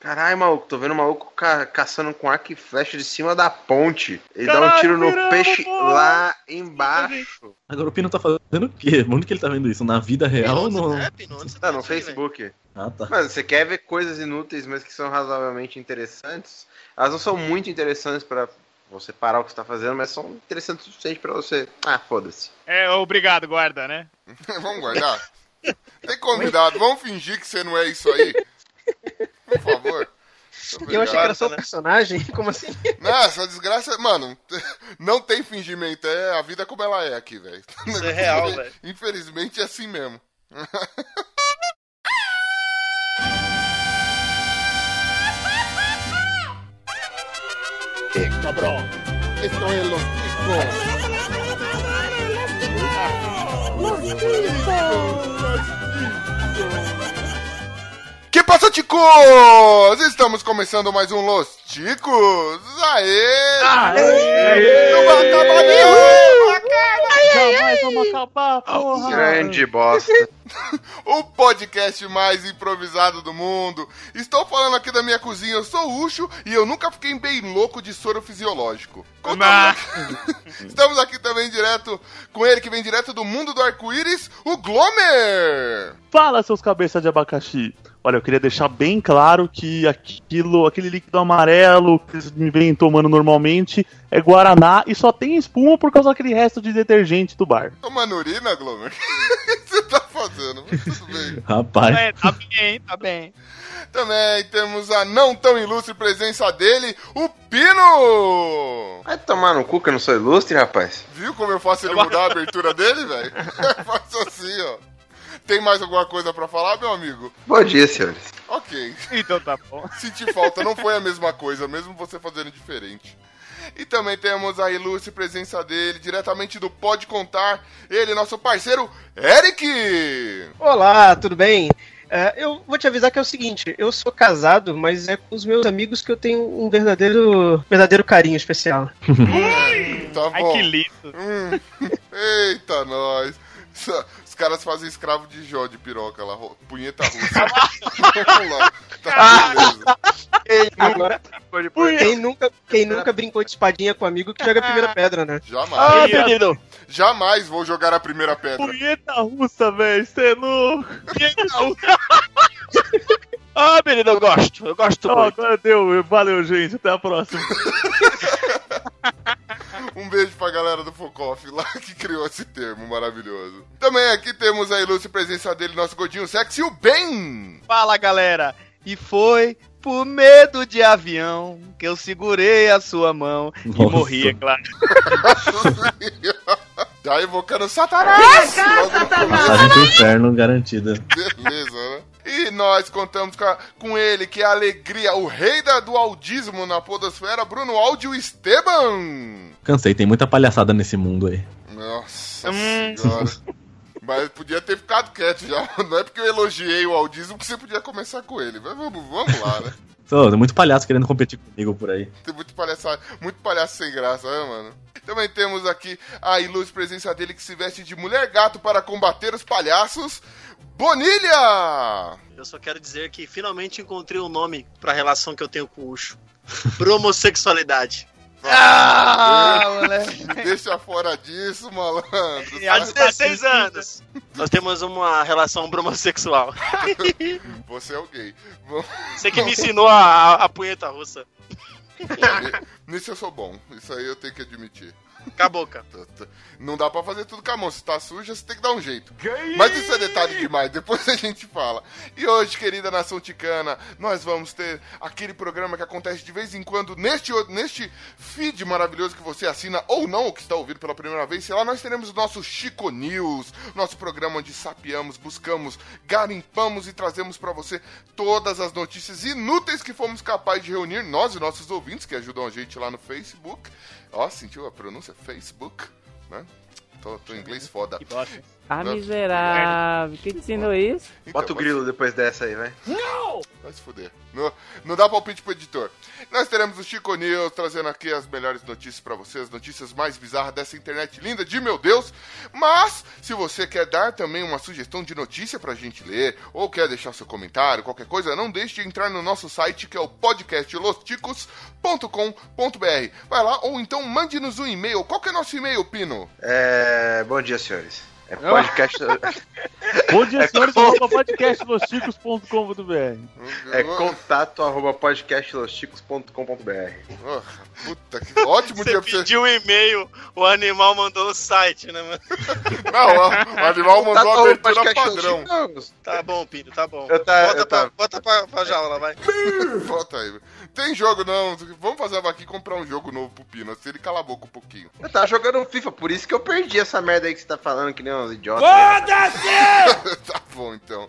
Caralho, maluco, tô vendo o maluco ca caçando com arco e flecha de cima da ponte. Ele Caralho, dá um tiro no peixe porra. lá embaixo. Agora o Pino tá fazendo o quê? Onde que ele tá vendo isso? Na vida real ou no... É, Pino, tá, tá no Facebook. Ah, tá. Mas você quer ver coisas inúteis, mas que são razoavelmente interessantes? Elas não são muito interessantes para você parar o que você tá fazendo, mas são interessantes o suficiente pra você. Ah, foda-se. É, obrigado, guarda, né? Vamos guardar? Tem convidado, vamos fingir que você não é isso aí. Por favor. Eu achei que era só o personagem, como assim? Não, essa desgraça, mano, não tem fingimento, é a vida como ela é aqui, velho. Isso é real, velho. Infelizmente é assim mesmo. ¡Esto es los chicos! ¡Los chicos! ¡Los chicos! Que passa, ticos? Estamos começando mais um Los Ticos. Aê! Aê! Não vai acabar nenhum! Jamais vamos acabar, porra! Grande bosta. o podcast mais improvisado do mundo. Estou falando aqui da minha cozinha, eu sou o Ucho e eu nunca fiquei bem louco de soro fisiológico. Estamos aqui também direto com ele, que vem direto do mundo do arco-íris, o Glomer! Fala, seus cabeças de abacaxi! Olha, eu queria deixar bem claro que aquilo, aquele líquido amarelo que eles me vêm tomando normalmente é Guaraná e só tem espuma por causa daquele resto de detergente do bar. Tomando urina, Glomer? o que você tá fazendo? tudo bem. Rapaz. É, tá bem, tá bem. Também temos a não tão ilustre presença dele, o Pino! Vai tomar no cu que eu não sou ilustre, rapaz. Viu como eu faço ele mudar a abertura dele, velho? Eu faço assim, ó. Tem mais alguma coisa para falar, meu amigo? Bom dia, senhores. Ok. Então tá bom. Senti falta, não foi a mesma coisa, mesmo você fazendo diferente. E também temos a ilustre presença dele, diretamente do Pode Contar, ele, nosso parceiro, Eric! Olá, tudo bem? Uh, eu vou te avisar que é o seguinte, eu sou casado, mas é com os meus amigos que eu tenho um verdadeiro, verdadeiro carinho especial. tá bom. Ai, que lindo. Hum. Eita, nós caras fazem escravo de Jó de piroca lá, punheta russa. Vamos lá. Tá beleza. Agora, quem nunca, quem nunca brincou de espadinha com amigo que joga a primeira pedra, né? Jamais. Ah, menino. Jamais vou jogar a primeira pedra. Punheta russa, velho. Você é louco. Punheta russa. Ah, menino, eu gosto. Eu gosto oh, muito. Agora deu. Valeu, gente. Até a próxima. Um beijo pra galera do Focoff lá que criou esse termo maravilhoso. Também aqui temos a ilustre presença dele, nosso godinho sexy, o Ben! Fala, galera! E foi por medo de avião que eu segurei a sua mão Nossa. e morri, é claro. Já invocando Satanás! Satanás! Passagem pro inferno garantida. Beleza, né? E nós contamos com, a, com, ele, que é a alegria, o rei da, do audismo na podosfera, Bruno Áudio Esteban. Cansei, tem muita palhaçada nesse mundo aí. Nossa hum. senhora. Mas podia ter ficado quieto já. Não é porque eu elogiei o audismo que você podia começar com ele. Mas vamos, vamos lá, né? tem muito palhaço querendo competir comigo por aí. Tem muito palhaço, muito palhaço sem graça, né, mano? Também temos aqui a ilustre presença dele que se veste de mulher gato para combater os palhaços. Bonilha! Eu só quero dizer que finalmente encontrei um nome para a relação que eu tenho com o Ucho. Promossexualidade. Ah, moleque. Deixa fora disso, malandro. Há 16 anos. Nós temos uma relação bromossexual. Você é o gay. Você que me ensinou a, a punheta russa. Nisso eu sou bom. Isso aí eu tenho que admitir. Com a boca. Não dá pra fazer tudo com a mão. Se tá suja, você tem que dar um jeito. Mas isso é detalhe demais, depois a gente fala. E hoje, querida nação ticana, nós vamos ter aquele programa que acontece de vez em quando neste, neste feed maravilhoso que você assina ou não, ou que está ouvindo pela primeira vez. Sei lá, nós teremos o nosso Chico News, nosso programa onde sapiamos, buscamos, garimpamos e trazemos para você todas as notícias inúteis que fomos capazes de reunir, nós e nossos ouvintes que ajudam a gente lá no Facebook. Ó, sentiu a pronúncia? Facebook, né? Tô, tô em inglês foda. Ah, miserável. Quem te ensinou isso? Então, Bota o grilo depois dessa aí, vai. Não! Vai se fuder. Não, não dá palpite pro editor. Nós teremos o Chico News trazendo aqui as melhores notícias para vocês, as notícias mais bizarras dessa internet linda de meu Deus. Mas, se você quer dar também uma sugestão de notícia pra gente ler, ou quer deixar seu comentário, qualquer coisa, não deixe de entrar no nosso site que é o podcastlosticos.com.br. Vai lá, ou então mande-nos um e-mail. Qual que é nosso e-mail, Pino? É... Bom dia, senhores. É podcast. Bom dia, senhores, arroba podcastlosticos.com.br. É contato arroba podcastlosticos.com.br. Oh, puta que ótimo dia pra Você pediu um e-mail, o animal mandou no site, né, mano? Não, o animal mandou a abertura padrão. Tá bom, Pino, tá bom. Eu tá- bota, eu pra, tá- bota pra, pra jaula, vai. Bota aí. Tem jogo não. Vamos fazer aqui comprar um jogo novo pro Pino. Se ele cala a boca um pouquinho. Eu tava jogando FIFA, por isso que eu perdi essa merda aí que você tá falando, que nem uns idiotas. tá bom, então.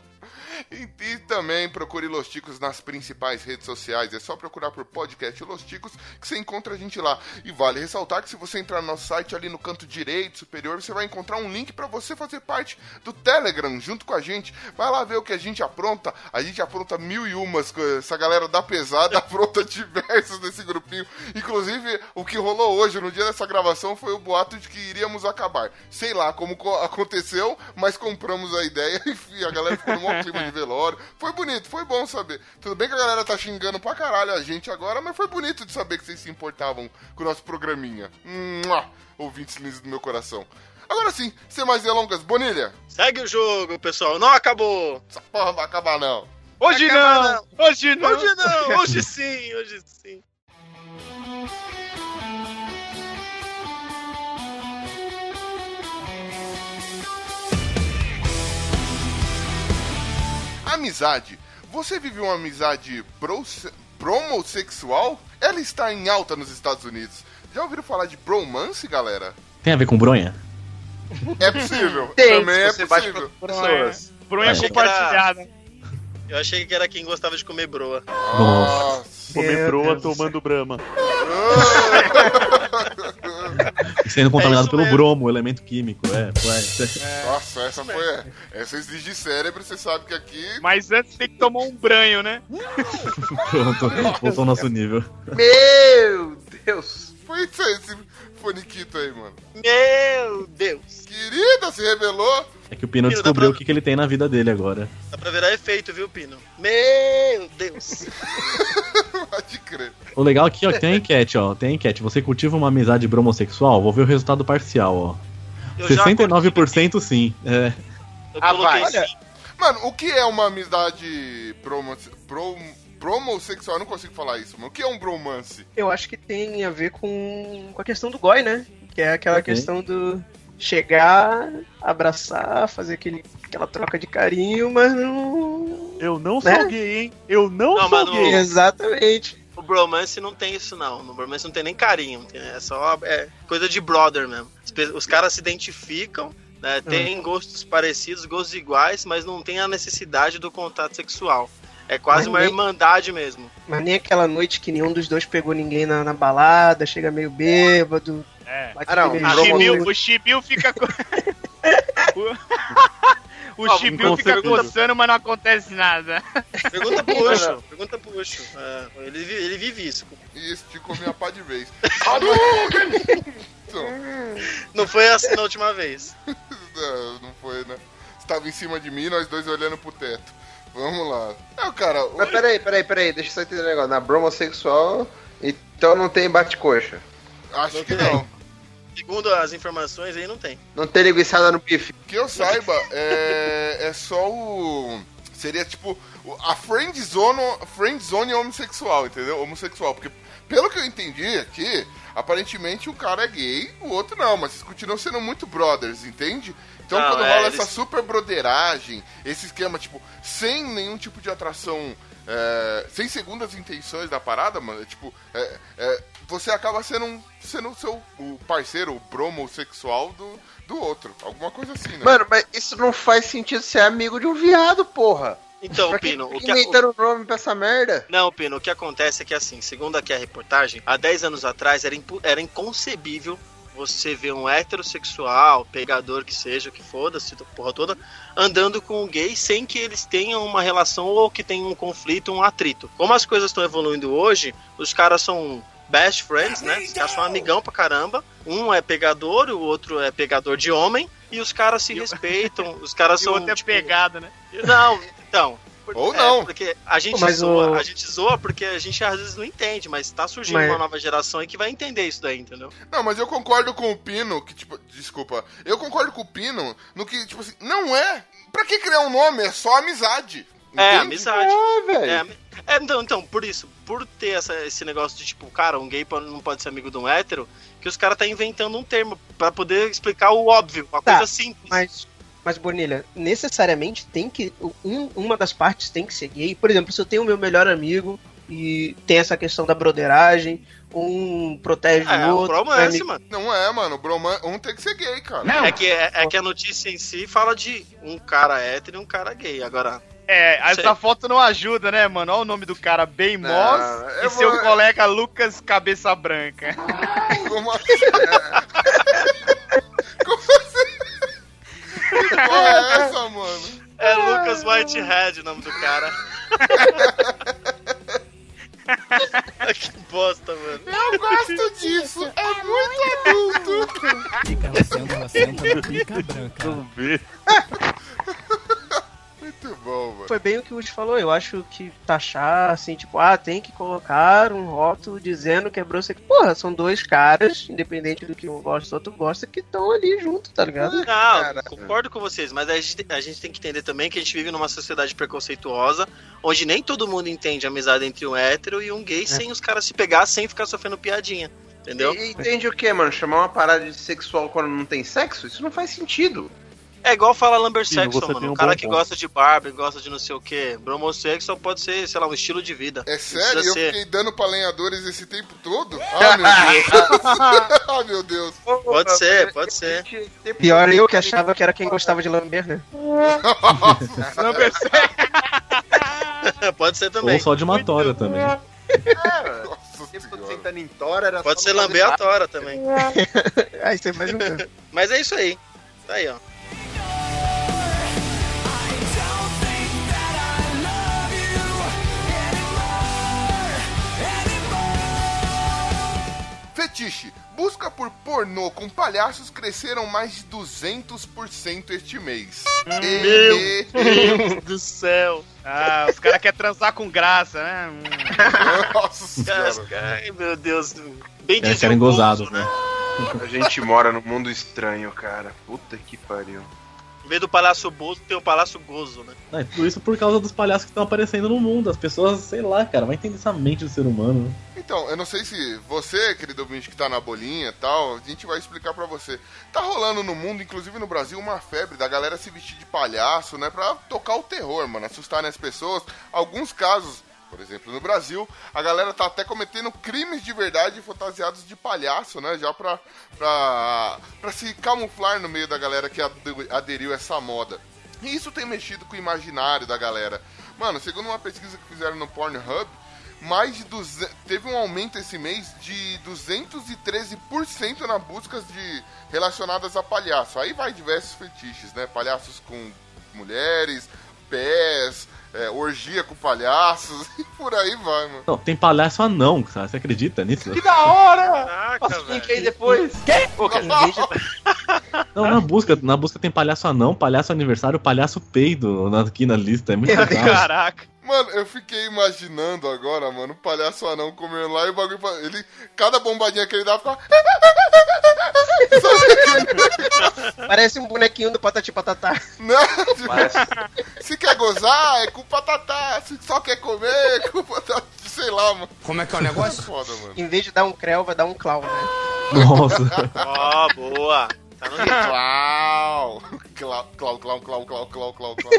E, e também procure Los Ticos nas principais redes sociais. É só procurar por podcast Los Ticos que você encontra a gente lá. E vale ressaltar que se você entrar no nosso site ali no canto direito superior, você vai encontrar um link para você fazer parte do Telegram junto com a gente. Vai lá ver o que a gente apronta. A gente apronta mil e umas. Essa galera da pesada apronta diversas nesse grupinho. Inclusive, o que rolou hoje, no dia dessa gravação, foi o boato de que iríamos acabar. Sei lá como co- aconteceu, mas compramos a ideia e a galera ficou no maior clima de velório. Foi bonito, foi bom saber. Tudo bem que a galera tá xingando pra caralho a gente agora, mas foi bonito de saber que vocês se importavam com o nosso programinha. Mua! Ouvintes lindos do meu coração. Agora sim, sem mais delongas, Bonilha, Segue o jogo, pessoal. Não acabou. essa porra não vai acabar não. Hoje Acaba não! Hoje não! Hoje não, hoje sim, hoje sim. Amizade. Você vive uma amizade bros- promossexual? Ela está em alta nos Estados Unidos. Já ouviram falar de bromance, galera? Tem a ver com bronha? É possível. Tem, Também se é possível. pessoas. Brunha Achei que era- compartilhada. Eu achei que era quem gostava de comer broa. Nossa. Comer broa tomando brama. Sendo contaminado isso pelo mesmo. bromo, elemento químico. É, foi. Nossa, essa foi. Essa exige cérebro, você sabe que aqui. Mas antes tem que tomar um banho, né? Pronto, voltou ao nosso nível. Meu Deus. Foi isso aí, esse foniquito aí, mano. Meu Deus. Querida, se revelou. É que o Pino Pino, descobriu pra- o que, que ele tem na vida dele agora. Dá pra virar efeito, viu, Pino? Meu Deus. Pode crer. O legal aqui, ó, tem a enquete, ó. Tem a enquete. Você cultiva uma amizade bromossexual? Vou ver o resultado parcial, ó. Eu já 69% sim. É. Eu Ah, vai. sim. Mano, o que é uma amizade promo, prom, promossexual? Eu não consigo falar isso, mano. O que é um bromance? Eu acho que tem a ver com, com a questão do goi, né? Que é aquela Ok. questão do chegar, abraçar, fazer aquele, aquela troca de carinho, mas não. Eu não Né? sou gay, hein? Eu não, Não, sou mas no- gay. Exatamente. O bromance não tem isso, não. No bromance não tem nem carinho. tem- É só é coisa de brother mesmo. Os, caras se identificam, né, têm gostos parecidos, gostos iguais, mas não tem a necessidade do contato sexual. É quase Mas uma nem- irmandade mesmo. Mas nem aquela noite que nenhum dos dois pegou ninguém na, na balada, chega meio bêbado. É. Ah, não, O Chibiu, o Chibiu fica. o o Chibiu fica coçando, mas não acontece nada. Pergunta pro Ucho. Pergunta pro. É, ele, ele vive isso. E esticou minha pá de vez. então, Não foi assim na última vez. não, não foi, né? Você tava em cima de mim, nós dois olhando pro teto. Vamos lá. É, cara, o- Mas peraí, peraí, peraí, deixa eu só entender um negócio. Na bromossexual, então não tem bate-coxa. acho Não que tem. não. Segundo as informações aí, não tem. Não tem linguiçada no bife. Que eu saiba, é, é só o. Seria tipo o- a friend zone, friend zone homossexual, entendeu? Homossexual. Porque, pelo que eu entendi aqui, aparentemente um cara é gay, o outro não, mas vocês continuam sendo muito brothers, entende? Então Não, quando é, rola eles- essa super broderagem, esse esquema, tipo, sem nenhum tipo de atração. é, sem segundas intenções da parada, mano, é tipo, é, é, você acaba sendo um, sendo o seu o parceiro, o bromossexual do, do outro. Alguma coisa assim, né? Mano, mas isso não faz sentido ser amigo de um viado, porra. Então, pra que Pino, o fica que, o, inventando nome pra essa merda? Não, Pino, o que acontece é que assim, segundo aqui a reportagem, há 10 anos atrás era, impo- era inconcebível você vê um heterossexual, pegador que seja, que foda-se, porra toda, andando com um gay sem que eles tenham uma relação ou que tenham um conflito, um atrito. Como as coisas estão evoluindo hoje, os caras são best friends, né? Os caras são amigão pra caramba. Um é pegador, o outro é pegador de homem. E os caras se respeitam. Os caras E o são. outro é tipo, pegado, né? Não, então. Ou é, não. porque a gente Mas zoa, o- a gente zoa porque a gente às vezes não entende, mas tá surgindo Mas- uma nova geração aí que vai entender isso daí, entendeu? Não, mas eu concordo com o Pino, que, tipo, desculpa, eu concordo com o Pino no que, tipo assim, não é. Pra que criar um nome? É só amizade. É, amizade. É, velho. É, é, então, então, por isso, por ter essa- esse negócio de tipo, cara, um gay não pode ser amigo de um hétero, que os caras tá inventando um termo pra poder explicar o óbvio, uma Tá, coisa simples. Mas, mas Bonilha, necessariamente tem que. Um, uma das partes tem que ser gay. Por exemplo, se eu tenho o meu melhor amigo e tem essa questão da broderagem, um protege É, o o outro. bromance, amigo- mano. Não é, mano. Broman... Um tem que ser gay, cara. É que, é, é que a notícia em si fala de um cara hétero e um cara gay. Agora, É, essa Sei. foto não ajuda, né, mano? Olha o nome do cara, bem Não, Moss e seu vou- colega Lucas Cabeça Branca. Como assim? Como assim? Que porra é essa, mano? é Lucas Whitehead o nome do cara. que bosta, mano. Eu gosto disso. É muito adulto. Fica ela senta, ela senta no pica branca. Vamos ver. Muito bom, mano. Foi bem o que o Woody falou. Eu acho que taxar, assim, tipo, ah, tem que colocar um rótulo dizendo que é brossexual. Porra, são dois caras, independente do que um gosta e o outro gosta, que estão ali junto, tá ligado? Não, Cara. concordo com vocês, mas a gente, a gente tem que entender também que a gente vive numa sociedade preconceituosa, onde nem todo mundo entende a amizade entre um hétero e um gay sem os caras se pegar, sem ficar sofrendo piadinha. Entendeu? E, entende o que, mano? Chamar uma parada de sexual quando não tem sexo? Isso não faz sentido. É igual falar lumbersexual, mano. O um cara bom que ponto. gosta de Barbie, gosta de não sei o que. Bromossexual pode ser, sei lá, um estilo de vida. É sério? Eu ser. fiquei dando pra lenhadores esse tempo todo? Ah, meu Deus. ah, meu Deus. Pode ser, pode ser. Pior eu que achava que era quem gostava de lamber, né? Lumbersex. pode ser também. Ou só de uma tora também. Em tora era Pode ser lamber a tora também. Aí você um canto. Mas é isso aí. Tá aí, ó. Fetiche. Busca por pornô com palhaços cresceram mais de 200% este mês. E- Deus do céu. Ah, os caras querem transar com graça, né? Hum. Nossa Cara, senhora. ai, meu Deus. Bem É, dizia querem gozados, né? né? A gente mora num mundo estranho, cara. Puta que pariu. Vez do Palácio Bozo, tem o Palácio Gozo, né? Não, é tudo isso por causa dos palhaços que estão aparecendo no mundo. As pessoas, sei lá, cara, vai entender essa mente do ser humano. né? Então, eu não sei se você, querido ouvinte que tá na bolinha e tal, a gente vai explicar pra você. Tá rolando no mundo, inclusive no Brasil, uma febre da galera se vestir de palhaço, né? Pra tocar o terror, mano, assustarem as pessoas. Alguns casos, por exemplo, no Brasil, a galera tá até cometendo crimes de verdade fantasiados de palhaço, né? Já pra, pra, pra se camuflar no meio da galera que ade- aderiu a essa moda. E isso tem mexido com o imaginário da galera. Mano, segundo uma pesquisa que fizeram no Pornhub, mais de 200, teve um aumento esse mês de 213% na buscas de relacionadas a palhaço. Aí vai diversos fetiches, né? Palhaços com mulheres, pés, é, orgia com palhaços e por aí vai, mano. Não, tem palhaço anão, cara. Você acredita nisso? Que da hora! Caraca, Passa o link velho. aí depois. Pô, cara, em vez de- Não, na busca, na busca tem palhaço anão, palhaço aniversário, palhaço peido na- aqui na lista. É muito legal. Caraca. Mano, eu fiquei imaginando agora, mano, o palhaço anão comendo lá e o bagulho. Ele, cada bombadinha que ele dá, ficava. Parece um bonequinho do Patati Patatá. Não, tipo, Parece- se quer gozar, é com patatá. Se só quer comer, é com patatá. Sei lá, mano. Como é que é o negócio? Foda, mano. Em vez de dar um creu, vai dar um clown, né? Nossa. Ó, boa. Tá no! Clau, clau, clau, clau, clau, clau, clau, clau.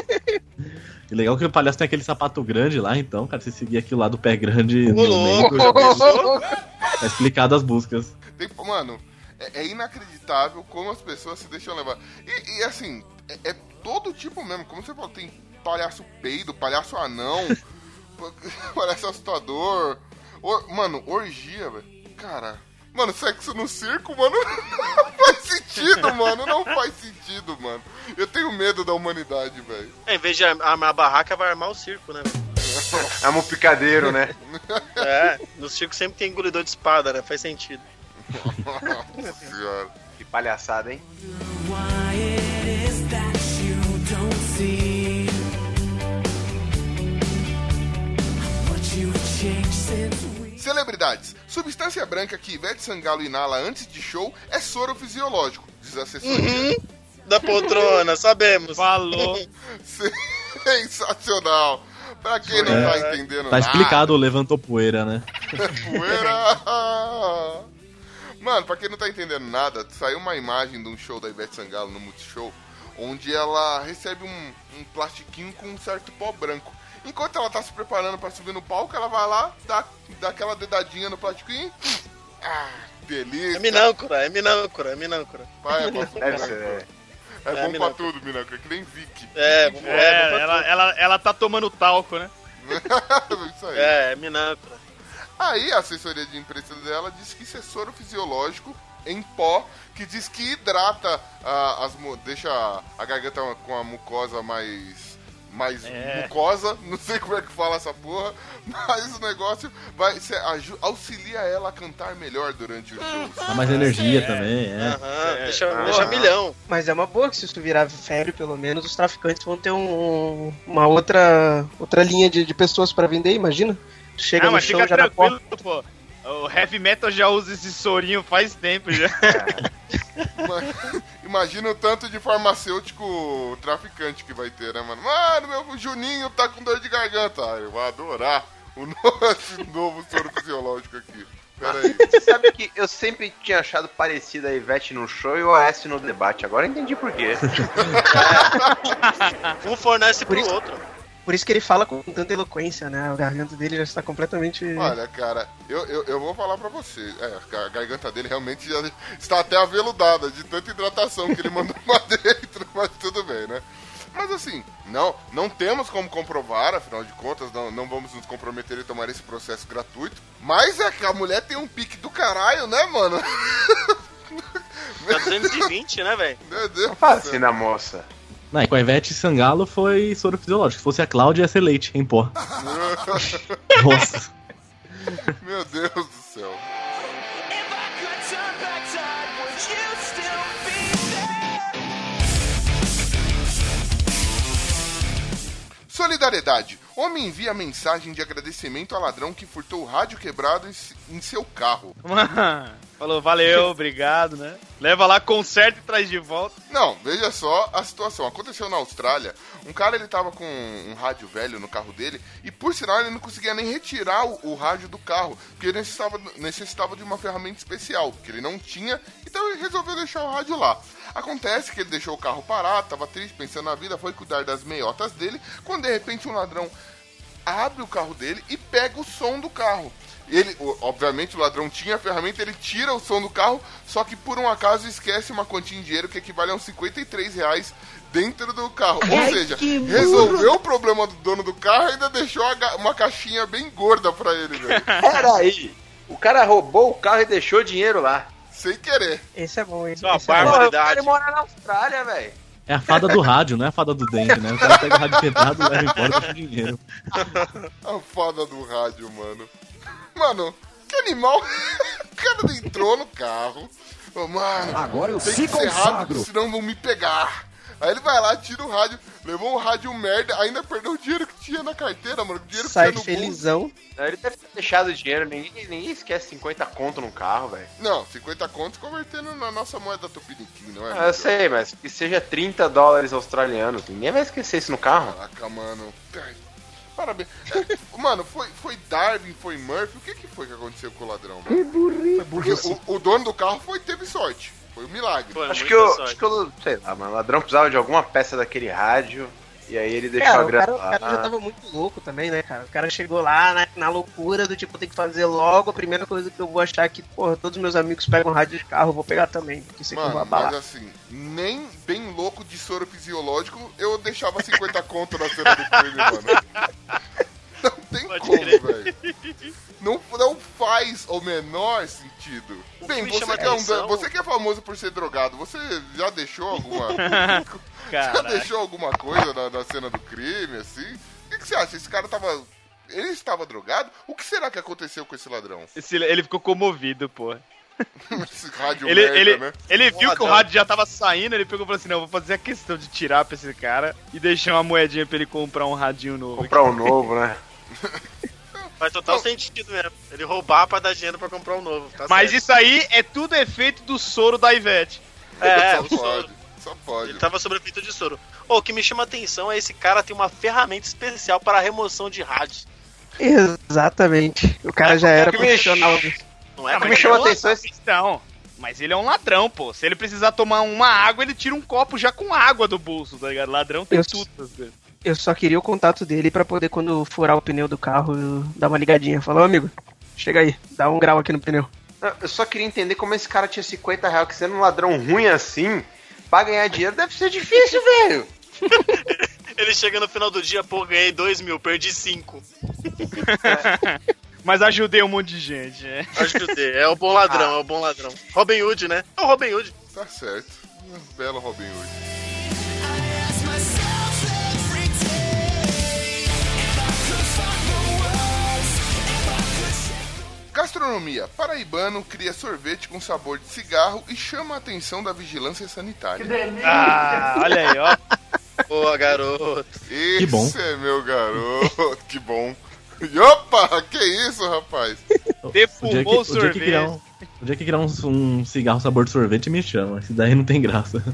E legal que o palhaço tem aquele sapato grande lá, então, cara, se seguir aquilo lá do pé grande no louco, meio, já tá explicado as buscas. Tem- mano, é, é inacreditável como as pessoas se deixam levar. E, e, assim, é, é todo tipo mesmo. Como você falou, tem palhaço peido, palhaço anão, palhaço assustador. Or- mano, orgia, velho. Cara, Mano, sexo no circo, mano, não faz sentido, mano. Não faz sentido, mano. Eu tenho medo da humanidade, velho. É, em vez de armar a barraca, vai armar o circo, né? Arma um picadeiro, né? É, no circo sempre tem engolidor de espada, né? Faz sentido. Nossa senhora. Que palhaçada, hein? Celebridades. Substância branca que Ivete Sangalo inala antes de show é soro fisiológico, diz a assessoria. Da poltrona, sabemos. Falou. Sensacional. Pra quem não tá entendendo Tá nada. explicado, levantou poeira, né? Poeira! Mano, pra quem não tá entendendo nada, saiu uma imagem de um show da Ivete Sangalo no Multishow, onde ela recebe um, um plastiquinho com um certo pó branco. Enquanto ela tá se preparando pra subir no palco, ela vai lá, dá, dá aquela dedadinha no plastiquinho. Ah, delícia! É minâncora, é minâncora, é minâncora. Vai, é é. É, É, bom pra tudo, Minâncora, que nem Vic. É, É, é, bom pra ela, ela, ela tá tomando talco, né? Isso aí. É, é minâncora. Aí a assessoria de imprensa dela disse que isso é soro fisiológico em pó, que diz que hidrata ah, as deixa a garganta com a mucosa mais mais É. mucosa, não sei como é que fala essa porra, mas o negócio vai se aju- auxilia ela a cantar melhor durante o show. Dá mais energia também, é. Aham, deixa, Ah. deixa milhão. Mas é uma boa que se isso virar febre, pelo menos, os traficantes vão ter um, uma outra, outra linha de, de pessoas pra vender, imagina? Chega ah, no mas show fica já na porta. pô. O heavy metal já usa esse sorinho faz tempo já. Ima- Imagina o tanto de farmacêutico traficante que vai ter, né, mano? Mano, meu Juninho tá com dor de garganta. Ah, eu vou adorar o no- esse novo soro fisiológico aqui. Pera aí. Você sabe que eu sempre tinha achado parecida a Ivete no show e o Oeste no debate. Agora eu entendi por quê. Um fornece Por pro isso- outro. Por isso que ele fala com tanta eloquência, né? O garganta dele já está completamente. Olha, cara, eu, eu, eu vou falar pra você. É, a garganta dele realmente já está até aveludada de tanta hidratação que ele mandou pra dentro, mas tudo bem, né? Mas assim, não, não temos como comprovar, afinal de contas, não, não vamos nos comprometer em tomar esse processo gratuito. Mas é que a mulher tem um pique do caralho, né, mano? Tá 220, né, velho? Meu Deus do Fala céu. assim na moça. Não, e com a Ivete Sangalo foi soro fisiológico. Se fosse a Cláudia, ia ser leite em pó. Nossa. Meu Deus do céu. Solidariedade. Homem envia mensagem de agradecimento a ladrão que furtou o rádio quebrado em se- em seu carro. Mano, falou, valeu, obrigado, né? Leva lá, conserta e traz de volta. Não, veja só a situação. Aconteceu na Austrália. Um cara ele tava com um rádio velho no carro dele e por sinal ele não conseguia nem retirar o, o rádio do carro, porque ele necessitava, necessitava de uma ferramenta especial, que ele não tinha, então ele resolveu deixar o rádio lá. Acontece que ele deixou o carro parado, tava triste, pensando na vida, foi cuidar das meiotas dele, quando de repente um ladrão abre o carro dele e pega o som do carro. Ele, obviamente, o ladrão tinha a ferramenta, ele tira o som do carro, só que por um acaso esquece uma quantia em dinheiro que equivale a uns 53 reais dentro do carro. Ou seja, resolveu o problema do dono do carro e ainda deixou uma caixinha bem gorda pra ele, velho. Peraí. O cara roubou o carro e deixou o dinheiro lá. Sem querer. Esse é bom, Uma esse é. Porra, o barbaridade. cara mora na Austrália, velho. É a fada do rádio, não é a fada do dente, né? O cara pega o rádio quebrado, leva embora com dinheiro. A fada do rádio, mano. Mano, que animal. o cara entrou no carro. Mano, Agora eu tem se que ser rápido, consagro. senão vão me pegar. Aí ele vai lá, tira o rádio, levou o rádio merda, ainda perdeu o dinheiro que tinha na carteira, mano. O dinheiro que Sai tinha no felizão. Ele deve ter deixado o dinheiro. Ninguém, ninguém esquece 50 conto no carro, velho. bolso. Não, 50 contos convertendo na nossa moeda tupiniquim, não é? Ah, eu sei, mas que seja 30 dólares australianos. Ninguém vai esquecer isso no carro. Caraca, mano. Ai, Parabéns. É, mano, foi, foi Darwin, foi Murphy. O que, que foi que aconteceu com o ladrão, mano? Porque o, o dono do carro foi, teve sorte. Foi um milagre. Foi Acho que, eu, acho que eu, sei lá, mano, o ladrão precisava de alguma peça daquele rádio e aí ele deixou Cara, a o grana cara, o cara já tava muito louco também, né, cara? O cara chegou lá na, na loucura do tipo, tem que fazer logo. A primeira coisa que eu vou achar é que, porra, todos meus amigos pegam rádio de carro, vou pegar também, porque isso aqui vai Mano, abalar. mas assim, nem bem louco de soro fisiológico, eu deixava 50 conto na cena do crime, mano. Não tem Pode como, velho. Não, não faz o menor sentido. O Bem, me você que, é um- você que é famoso por ser drogado, você já deixou alguma. já deixou alguma coisa na, na cena do crime, assim? O que, que você acha? Esse cara tava. Ele estava drogado? O que será que aconteceu com esse ladrão? Esse- ele ficou comovido, pô. Esse rádio Ele, merda, ele, né? ele viu que o rádio já tava saindo, ele pegou e falou assim: não, vou fazer a questão de tirar pra esse cara e deixar uma moedinha pra ele comprar um radinho novo. Comprar um novo, né? Faz total sentido mesmo. Ele roubar pra dar dinheiro pra comprar um novo. tá Mas certo. isso aí é tudo efeito do soro da Ivete. É, só o pode. soro. Só pode. Ele tava sob efeito de soro. Ô, o que me chama atenção é esse cara tem uma ferramenta especial para remoção de rádios. Exatamente. O cara já era que me- profissional. Não é? Ah, mas me chama ele é um atenção esse- ladrão. Mas ele é um ladrão, pô. Se ele precisar tomar uma água, ele tira um copo já com água do bolso, tá ligado? Ladrão tem Eu- tudo. Eu só queria o contato dele pra poder, quando furar o pneu do carro, dar uma ligadinha. Falou, amigo, chega aí, dá um grau aqui no pneu. Eu só queria entender como esse cara tinha 50 reais, que sendo um ladrão ruim assim, pra ganhar dinheiro deve ser difícil, velho. Ele chega no final do dia, pô, ganhei 2 mil, perdi 5. Mas ajudei um monte de gente, né? Ajudei. É o bom ladrão, é o bom ladrão. Robin Hood, né? É o Robin Hood. Tá certo. Um belo Robin Hood. Gastronomia. Paraibano cria sorvete com sabor de cigarro e chama a atenção da vigilância sanitária. Ah, olha aí, ó. Boa, garoto. Esse bom. é meu garoto. que bom. E opa, que isso, rapaz? O dia que, Defumou o o dia que sorvete. criar um, o dia que criar um, um cigarro sabor de sorvete, me chama. Esse daí não tem graça.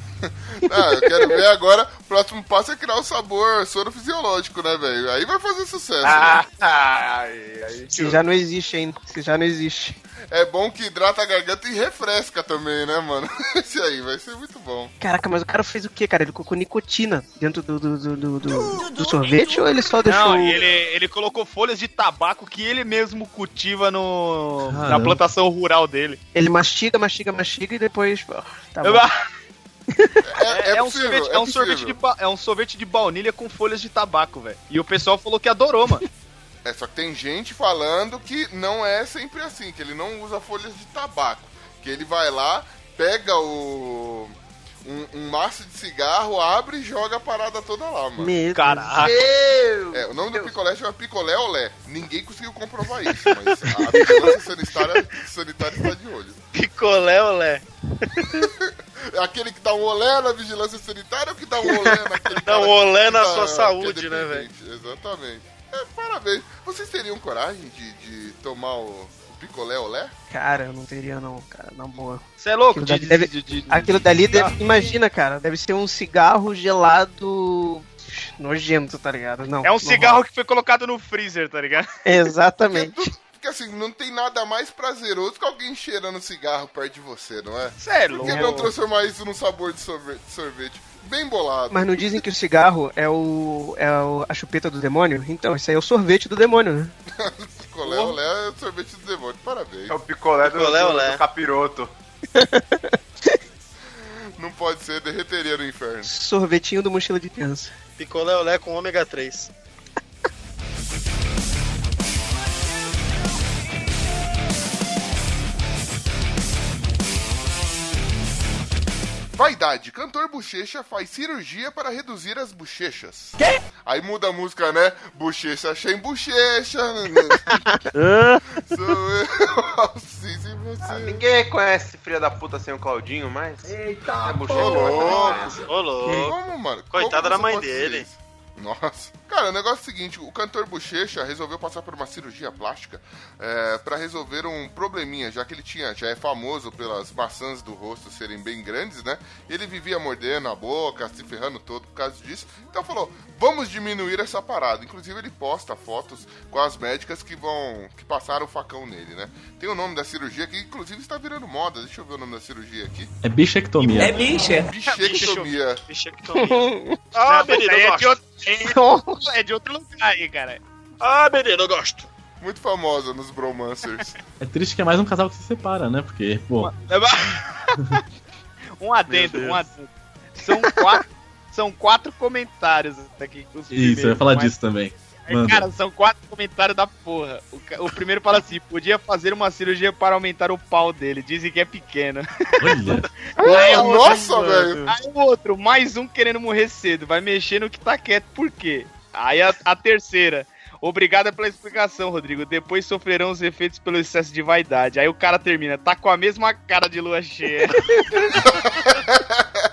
Ah, eu quero ver agora. O próximo passo é criar o sabor soro fisiológico, né, velho? Aí vai fazer sucesso. Ah, né? ai, ai. Se já não existe ainda, se já não existe. É bom que hidrata a garganta e refresca também, né, mano? Esse aí vai ser muito bom. Caraca, mas o cara fez o que, cara? Ele colocou nicotina dentro do, do, do, do, do- do sorvete ou ele só deixou. Não, ele, ele colocou folhas de tabaco que ele mesmo cultiva no, na plantação rural dele. Ele mastiga, mastiga, mastiga e depois. Tá bom. É, É, é um possível, sorvete, é um sorvete de é um sorvete de baunilha com folhas de tabaco, velho. E o pessoal falou que adorou, mano. É, só que tem gente falando que não é sempre assim, que ele não usa folhas de tabaco. Que ele vai lá, pega o. Um, um maço de cigarro, abre e joga a parada toda lá, mano. Meu Caraca. Meu! É, o nome do picolé chama picolé olé. Ninguém conseguiu comprovar isso, mas a vigilância sanitária, sanitária está de olho. Picolé, olé. É Aquele que dá um olé na vigilância sanitária ou que dá um olé naquele Dá um olé na tá- sua é saúde, né, velho? Exatamente. É, parabéns. Vocês teriam coragem de, de tomar o picolé olé? Cara, eu não teria não, cara, na boa. Você é louco? Aquilo De, dali deve- de- de- de- Aquilo dali deve. Imagina, cara, deve ser um cigarro gelado. nojento, tá ligado? Não. É um cigarro que foi colocado no freezer, tá ligado? Exatamente. Porque assim, não tem nada mais prazeroso que alguém cheirando cigarro perto de você, não é? É Por louco. que não transformar isso num sabor de sorvete? sorvete? Bem bolado. Mas não dizem que o cigarro é o. é o- a chupeta do demônio? Então, esse aí é o sorvete do demônio, né? Picolé olé é sorvete do demônio. Parabéns. É o picolé do, Picolé, do- olé. do capiroto. Não pode ser, derreteria no inferno. Sorvetinho do mochila de criança. Picolé, olé com ômega 3. Vaidade. Cantor Bochecha faz cirurgia para reduzir as bochechas. Quê? Aí muda a música, né? Bochecha sem bochecha. Sou eu, sim, sim, Ah, você. ninguém reconhece esse filho da puta sem o Claudinho, mas. Eita, é Ô, bochecha louco. Ô, louco. Como, mano? Coitada da mãe dele. Nossa. Cara, o negócio é o seguinte, o cantor Bochecha resolveu passar por uma cirurgia plástica é, para resolver um probleminha, já que ele tinha, já é famoso pelas maçãs do rosto serem bem grandes, né? E ele vivia mordendo a boca, se ferrando todo por causa disso. Então falou, vamos diminuir essa parada. Inclusive ele posta fotos com as médicas que vão, que passaram o facão nele, né? Tem o nome da cirurgia que inclusive está virando moda. Deixa eu ver o nome da cirurgia aqui. É bichectomia. É bicha. Bichectomia. Bichectomia. Ah, é de, gosto. outro, é de outro lugar aí, cara. Ah, menino, eu gosto. Muito famosa nos bromancers. É triste que é mais um casal que se separa, né? Porque, pô, Um adendo, um adendo. São quatro, são quatro comentários aqui. os isso, eu ia falar mas- disso também. Manda. Cara, são quatro comentários da porra. O, o primeiro fala assim: podia fazer uma cirurgia para aumentar o pau dele. Dizem que é pequeno. Olha. Aí o nossa, outro- velho. Aí o outro, mais um querendo morrer cedo. Vai mexer no que tá quieto, por quê? Aí a, a terceira. Obrigada pela explicação, Rodrigo. Depois sofrerão os efeitos pelo excesso de vaidade. Aí o cara termina, tá com a mesma cara de lua cheia.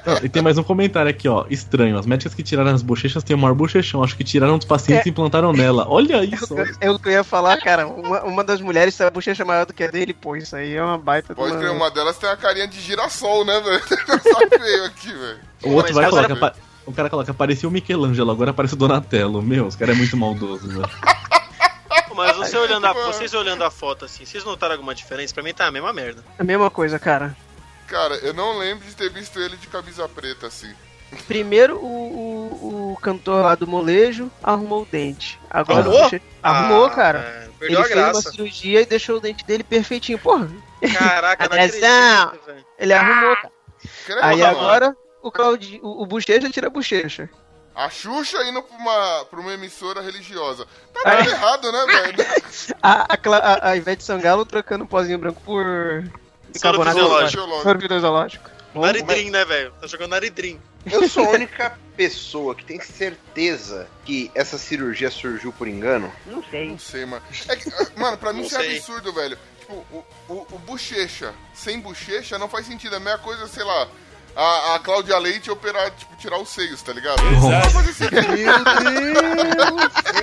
Não, e tem mais um comentário aqui, ó. Estranho. As médicas que tiraram as bochechas têm o maior bochechão. Acho que tiraram dos pacientes e implantaram nela. Olha isso. É o que eu ia falar, cara. Uma, uma das mulheres tem a bochecha maior do que a dele, pô. Isso aí é uma baita de Pode crer, uma delas tem a carinha de girassol, né, velho? Só feio aqui, velho. O outro Mas vai colocar. O cara coloca, parecia o Michelangelo, agora parece o Donatello. Meu, os caras é muito maldoso, velho. Mas você olhando a, vocês olhando a foto assim, vocês notaram alguma diferença? Pra mim tá a mesma merda. A mesma coisa, cara. Cara, eu não lembro de ter visto ele de camisa preta assim. Primeiro, o, o, o cantor lá do molejo arrumou o dente. Agora, Arrumou? arrumou, Ah, cara. é, Ele a fez uma graça. cirurgia e deixou o dente dele perfeitinho. Porra, Caraca, não acredito, ele arrumou, cara. Aí mano. agora, o Claudinho, o, o bochecha tira a bochecha. A Xuxa indo pra uma, pra uma emissora religiosa. Tá tudo errado, né, velho? A, a, a, a Ivete Sangalo trocando um pozinho branco por Soro bicarbonato fisiológico. soro fisiológico. Naridrim, né, velho? Tá jogando Naridrim. Eu sou a única pessoa que tem certeza que essa cirurgia surgiu por engano. Não sei. Não sei, mano. É que, ah, mano, pra mim Não isso é absurdo, velho. Tipo, o, o, o bochecha sem bochecha não faz sentido. É a mesma coisa, sei lá, a, a Cláudia Leite operar, tipo, tirar os seios, tá ligado? Não vai fazer sentido.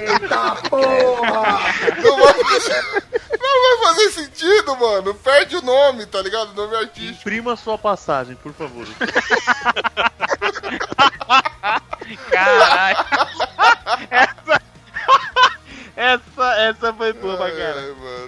Eita porra! Não vai fazer, não vai fazer sentido, mano. Perde o nome, tá ligado? O nome artístico. Imprima sua passagem, por favor. Caralho. essa, essa, essa foi boa cara. ai, mano.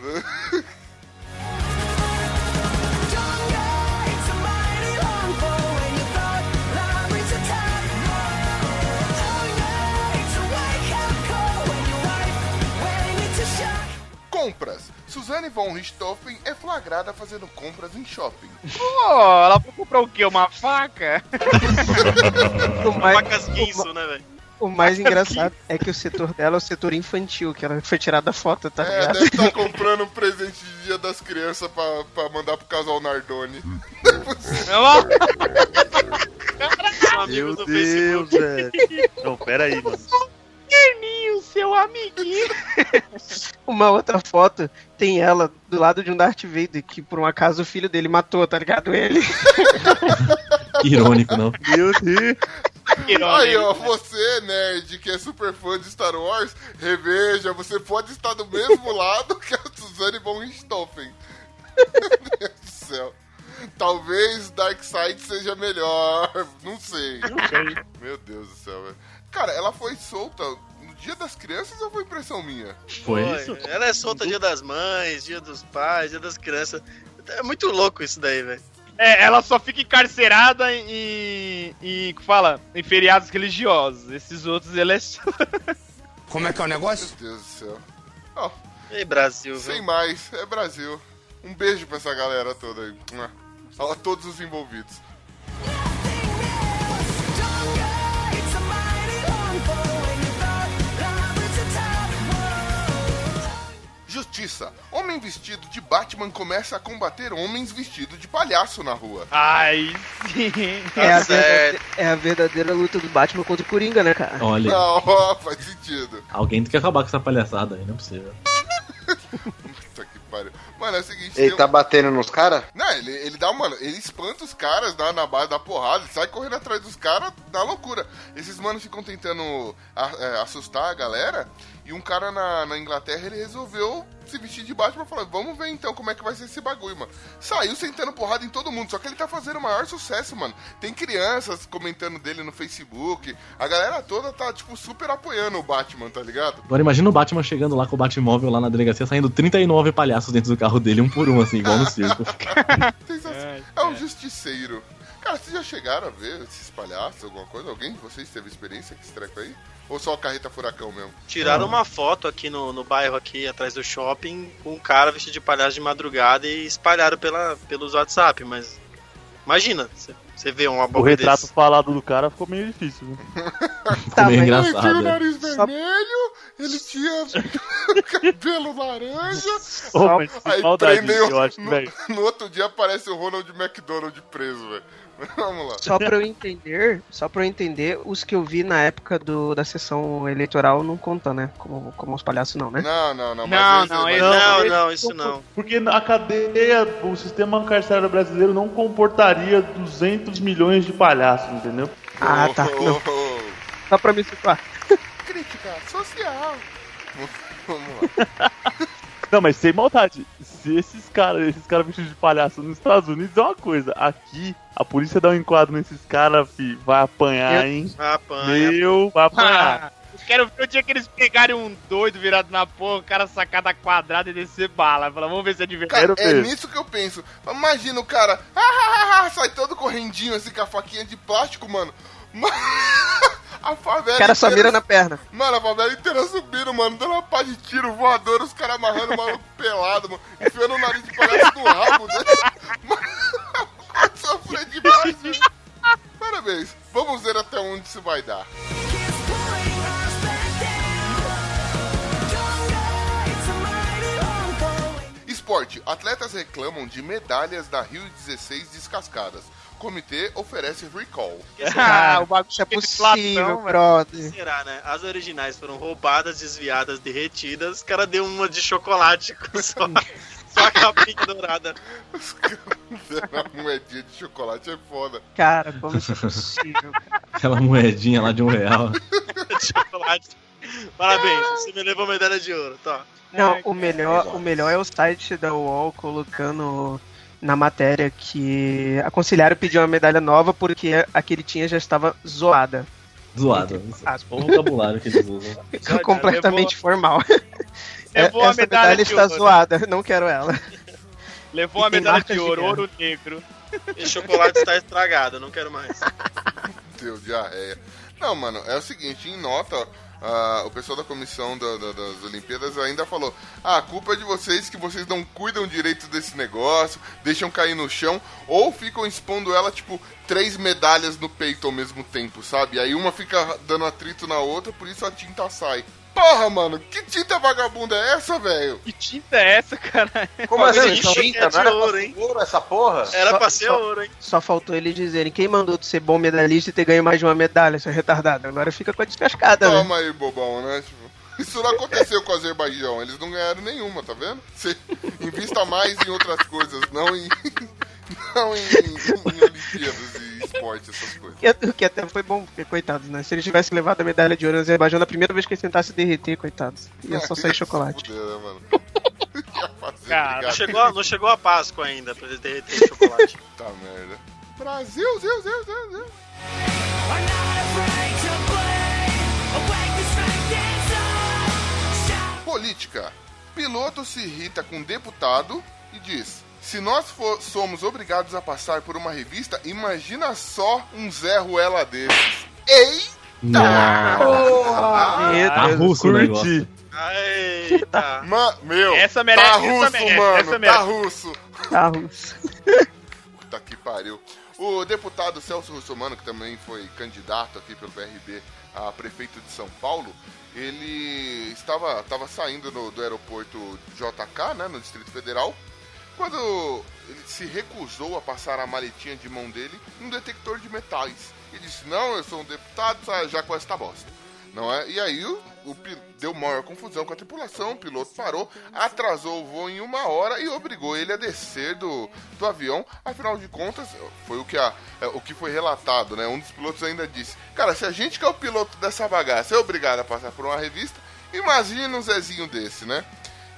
Von Richthofen é flagrada fazendo compras em shopping. Pô, ela foi comprar o quê? Uma faca? Mais, Facas guinso, né, velho? o mais engraçado é que o setor dela é o setor infantil, que ela foi tirada da foto, tá É, ligado? deve estar comprando um presente de dia das crianças pra, pra mandar pro casal Um amigo Meu do Deus, Facebook. velho. Não, pera aí, mano. Terninho, seu amiguinho. Uma outra foto tem ela do lado de um Darth Vader, que por um acaso o filho dele matou, tá ligado? Ele. Irônico, não. Meu Deus. Aí, ó, você, nerd, que é super fã de Star Wars, reveja, você pode estar do mesmo lado que a Suzane von Richthofen. Meu Deus do céu. Talvez Darkseid seja melhor, não sei. Meu Deus do céu, velho. Cara, ela foi solta no dia das crianças ou foi impressão minha? Foi isso? Ela é solta dia das mães, dia dos pais, dia das crianças. É muito louco isso daí, velho. É, ela só fica encarcerada em, em. fala? Em feriados religiosos. Esses outros, ela é. Como é que é o negócio? Meu Deus do céu. Ó, Ei, Brasil, sem viu? mais, é Brasil. Um beijo pra essa galera toda aí. A todos os envolvidos. Justiça. Homem vestido de Batman começa a combater homens vestidos de palhaço na rua. Ai, sim. É a, verdadeira, é a verdadeira luta do Batman contra o Coringa, né, cara? Olha, Não, ó, faz sentido. alguém tem que acabar com essa palhaçada aí, não é possível. Puta que pariu. Mano, é o seguinte. Ele tem tá um- batendo nos caras? Não, ele, ele dá, mano, ele espanta os caras na, na base da porrada, ele sai correndo atrás dos caras na loucura. Esses manos ficam tentando a- é, assustar a galera, e um cara na, na Inglaterra, ele resolveu se vestir de Batman e falar, vamos ver então como é que vai ser esse bagulho, mano. Saiu sentando porrada em todo mundo, só que ele tá fazendo o maior sucesso, mano. Tem crianças comentando dele no Facebook, a galera toda tá, tipo, super apoiando o Batman, tá ligado? Agora imagina o Batman chegando lá com o Batmóvel lá na delegacia, saindo 39 palhaços dentro do carro dele, um por um, assim, igual no circo. Sensacional. É um justiceiro. Cara, vocês já chegaram a ver esses palhaços, alguma coisa? Alguém de vocês teve experiência com esse treco aí? Ou só a carreta furacão mesmo? Tiraram uma foto aqui no, no bairro, aqui atrás do shopping, com um cara vestido de palhaço de madrugada e espalharam pela, pelos WhatsApp, mas. Imagina, você- vê um O retrato desse. falado do cara ficou meio difícil. Né? Ficou meio mas- engraçado. Enfia o é. nariz vermelho ele tinha cabelo laranja. Que Aí maldade, prendem eu acho, no, no outro dia aparece o Ronald McDonald preso, velho. Vamos lá. Só pra eu entender, só pra eu entender, os que eu vi na época do, da sessão eleitoral não contam, né? Como, como os palhaços não, né? Não, não, não. Não, não, esse- Não, não, isso não. Porque a cadeia, o sistema carcerário brasileiro não comportaria 200 milhões de palhaços, entendeu? Ah, tá. Oh, Não, oh, oh. só pra me situar. Crítica social. Vamos lá. Não, mas sem maldade. Se esses caras, esses caras vestidos de palhaço nos Estados Unidos é uma coisa. Aqui, a polícia dá um enquadro nesses caras, fi, vai apanhar, hein? Apanha. Meu, vai apanhar. Eu quero ver o dia que eles pegarem um doido virado na porra, o cara sacar da quadrada e descer bala. Fala, vamos ver se é de verdade. É ver. nisso que eu penso. Imagina o cara ah, ah, ah, sai todo correndinho assim com a faquinha de plástico, mano. A favela O cara só mira na perna. Mano, a favela inteira subindo, mano, dando uma pá de tiro voador, os caras amarrando o maluco pelado, mano, enfiando o nariz de palhaço no rabo, né? Mano, sofrer demais, velho. Parabéns. Vamos ver até onde isso vai dar. Esporte. Atletas reclamam de medalhas da Rio 16 descascadas. Comitê oferece recall. Ah, o bagulho é possível, brother. Será, né? As originais foram roubadas, desviadas, derretidas. O cara deu uma de chocolate com só, só a capinha dourada. Os caras deram uma moedinha de chocolate, é foda. Cara, como isso é possível? cara? Aquela moedinha lá de um real. De chocolate. Parabéns, você me levou medalha de ouro, tá? Não, o melhor, o melhor é o site da UOL colocando na matéria que a conciliária pediu uma medalha nova porque a que ele tinha já estava zoada. Zoado. Aspas. O vocabulário que eles usam. Completamente formal. Levou a Essa medalha medalha de está ouro. zoada, não quero ela. Levou E a medalha de de ouro, guerra. ouro negro. Esse chocolate está estragado, não quero mais. Deu diarreia. Não, mano, é o seguinte, em nota, o pessoal da comissão da- da- das Olimpíadas ainda falou: ah, a culpa é de vocês que vocês não cuidam direito desse negócio, deixam cair no chão, ou ficam expondo ela, tipo, três medalhas no peito ao mesmo tempo, sabe? Aí uma fica dando atrito na outra, por isso a tinta sai. Porra, mano, que tinta vagabunda é essa, velho? Que tinta é essa, cara? Como assim? Tinta? é de Não era ouro, pra hein? ser ouro essa porra? Era Só- pra ser só- ouro, hein? Só faltou eles dizerem quem mandou tu ser bom medalhista e ter ganho mais de uma medalha, seu retardado. Agora fica com a descascada, né? Toma aí, bobão, né? Tipo, isso não aconteceu com o Azerbaijão, eles não ganharam nenhuma, tá vendo? Você invista mais em outras coisas, não em. Não em, em Olimpíadas e esporte, essas coisas. Que, o que até foi bom, porque coitados, né? Se eles tivessem levado a medalha de ouro no Azerbaijão na primeira vez que eles tentassem derreter, coitados. Ia só sair chocolate. Fuder, né, mano? Cara, Não obrigado. chegou, a- não chegou a Páscoa ainda pra ele derreter o chocolate. Tá merda. Brasil, Zil, Zil, Zil, Zil. Política. Piloto se irrita com deputado e diz: Se nós for- somos obrigados a passar por uma revista, imagina só um Zé Ruela desses. Ei! Nossa. Meu Tá russo negócio. Eita. Ma meu, Essa merece, tá essa russo, merece, mano, essa tá russo. Tá russo. Puta que pariu. O deputado Celso Russomano, que também foi candidato aqui pelo PRB a prefeito de São Paulo, ele estava, estava saindo no- do aeroporto JK, né, no Distrito Federal, quando ele se recusou a passar a maletinha de mão dele num detector de metais. E disse, não, eu sou um deputado, já com esta bosta. Não é? E aí o, o deu maior confusão com a tripulação, o piloto parou, atrasou o voo em uma hora e obrigou ele a descer do, do avião. Afinal de contas, foi o que, a, é, o que foi relatado, né? Um dos pilotos ainda disse, cara, se a gente que é o piloto dessa bagaça é obrigado a passar por uma revista, imagina um Zezinho desse, né?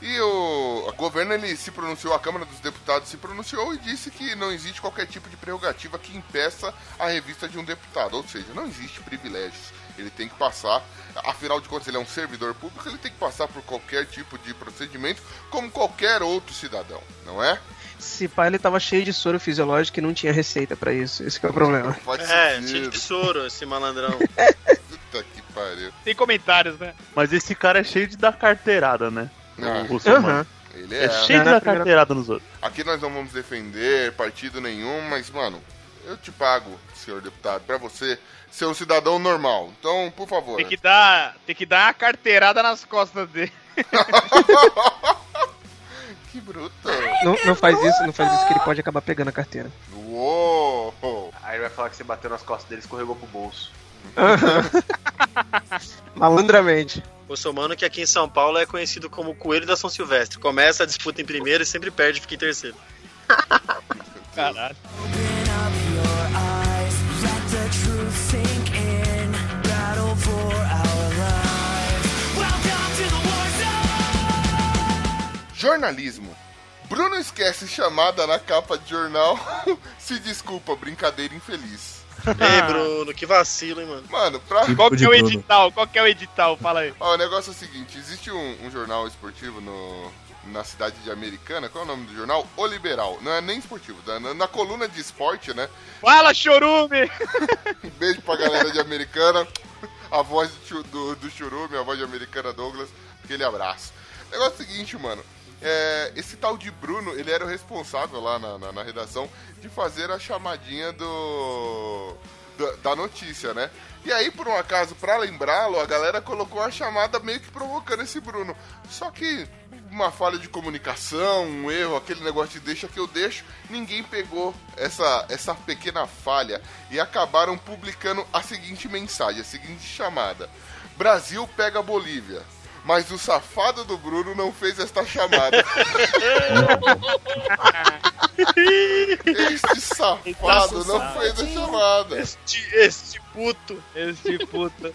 E o, o governo ele se pronunciou, a Câmara dos Deputados se pronunciou e disse que não existe qualquer tipo de prerrogativa que impeça a revista de um deputado. Ou seja, não existe privilégios. Ele tem que passar, afinal de contas, ele é um servidor público, ele tem que passar por qualquer tipo de procedimento, como qualquer outro cidadão, não é? Se pá, ele tava cheio de soro fisiológico e não tinha receita pra isso. Esse que é o problema. Pode É, tinha de soro esse malandrão. Puta que pariu. Tem comentários, né? Mas esse cara é cheio de dar carteirada, né? Ah, O Russomano. Aham. ele É é. cheio de dar primeira- carteirada nos outros. Aqui nós não vamos defender partido nenhum, mas, mano, Eu te pago, senhor deputado, pra você ser um cidadão normal. Então, por favor. Tem que dar, tem que dar uma carteirada nas costas dele. que bruto. Não, não faz isso, não faz isso que ele pode acabar pegando a carteira. Uou! Aí ele vai falar que você bateu nas costas dele e escorregou pro bolso. Malandramente. O somano que aqui em São Paulo é conhecido como Coelho da São Silvestre. Começa a disputa em primeiro e sempre perde, fica em terceiro. Caralho. Jornalismo. Bruno esquece chamada na capa de jornal. Se desculpa, brincadeira infeliz. Ei, Bruno, que vacilo, hein, mano. Mano, pra. Qual que é o Bruno. edital? Qual que é o edital? Fala aí. Ó, o negócio é o seguinte: existe um, um jornal esportivo no, na cidade de Americana. Qual é o nome do jornal? O Liberal. Não é nem esportivo, tá? na, na coluna de esporte, né? Fala, chorume! Um beijo pra galera de Americana. A voz do, do, do Churume, a voz de Americana Douglas. Aquele abraço. O negócio é o seguinte, mano. É, esse tal de Bruno, ele era o responsável lá na, na, na redação de fazer a chamadinha do. da- Da notícia, né? E aí, por um acaso, pra lembrá-lo, a galera colocou a chamada meio que provocando esse Bruno. Só que uma falha de comunicação, um erro, aquele negócio de deixa que eu deixo, ninguém pegou essa, essa pequena falha e acabaram publicando a seguinte mensagem, a seguinte chamada: Brasil pega Bolívia. Mas o safado do Bruno não fez esta chamada. este safado não fez a chamada. Este, este puto. Esse puta.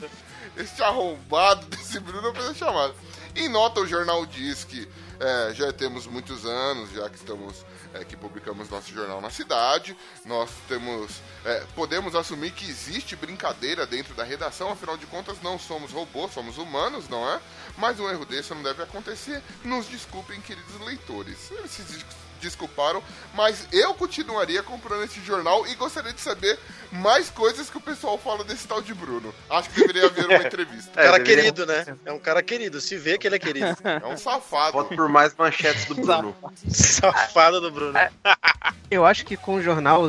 Este arrombado desse Bruno não fez a chamada. Em nota, o jornal diz que é, já temos muitos anos, já que estamos é, que publicamos nosso jornal na cidade. Nós temos. é, podemos assumir que existe brincadeira dentro da redação, afinal de contas, não somos robôs, somos humanos, não é? Mas um erro desse não deve acontecer. Nos desculpem, queridos leitores. Eles se des- desculparam, mas eu continuaria comprando esse jornal e gostaria de saber mais coisas que o pessoal fala desse tal de Bruno. Acho que deveria haver uma entrevista. cara deveria- querido, né? É um cara querido. Se vê que ele é querido. É um safado. Voto por mais manchetes do Bruno. Safado do Bruno. Eu acho que com o jornal,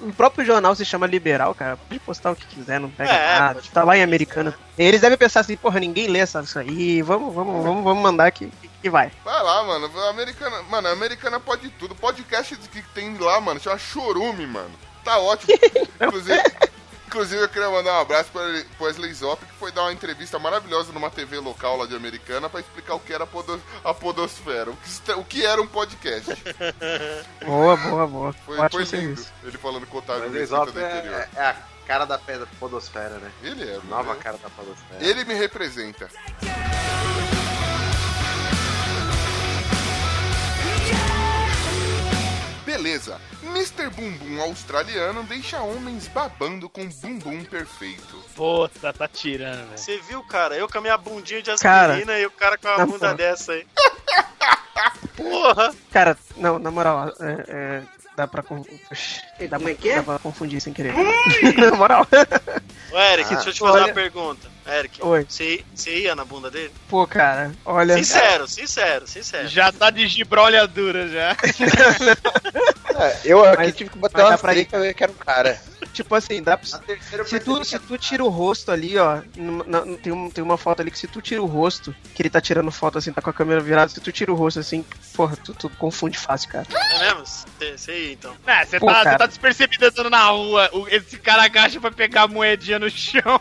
o próprio jornal se chama liberal, cara. Pode postar o que quiser, não pega É, nada. Tá lá em americana. Eles devem pensar assim, porra, ninguém lê essa- isso aí. Vamos, vamos, vamos, vamos mandar que, que vai. Vai lá, mano. A americana, mano, a americana pode tudo. Podcast que tem lá, mano, chama Chorume, mano. Tá ótimo. Inclusive, inclusive eu queria mandar um abraço pro Wesley Zop, que foi dar uma entrevista maravilhosa numa TV local lá de Americana pra explicar o que era a, podo- a podosfera, o que, o que era um podcast. Boa, boa, boa. Foi, Ótimo foi lindo. serviço. Ele falando com o Otávio Mesquita do interior. é, é a cara da pedra podosfera, né? Ele é, Nova mano. cara da podosfera. Ele me representa. Beleza. Mr. Bumbum australiano deixa homens babando com bumbum perfeito. Puta, tá tirando, velho. Você viu, cara? Eu com a minha bundinha de Cara, aspirina e o cara com a na bunda dessa aí. Porra! Cara, não, na moral, é, é, dá pra. con- Oxi, Dá, dá pra confundir sem querer. na moral. Ô, Eric, Ah, deixa eu te fazer olha- uma pergunta. Eric, Oi. você você ia na bunda dele? Pô, cara, olha. Sincero, sincero, sincero. Já tá de gibrolhadura já. É, eu aqui Mas- tive que mas uma dá pra ir. pra ver que era um cara. Tipo assim, dá pra. Na Se tu, se tu tira o rosto ali, ó, numa- na- tem, um- tem uma foto ali que se tu tira o rosto, que ele tá tirando foto assim, tá com a câmera virada, se tu tira o rosto assim, porra, tu, tu confunde fácil, cara. É mesmo? Ia, então. É, você tá, cara. tá despercebido andando na rua. esse cara agacha pra pegar a moedinha no chão.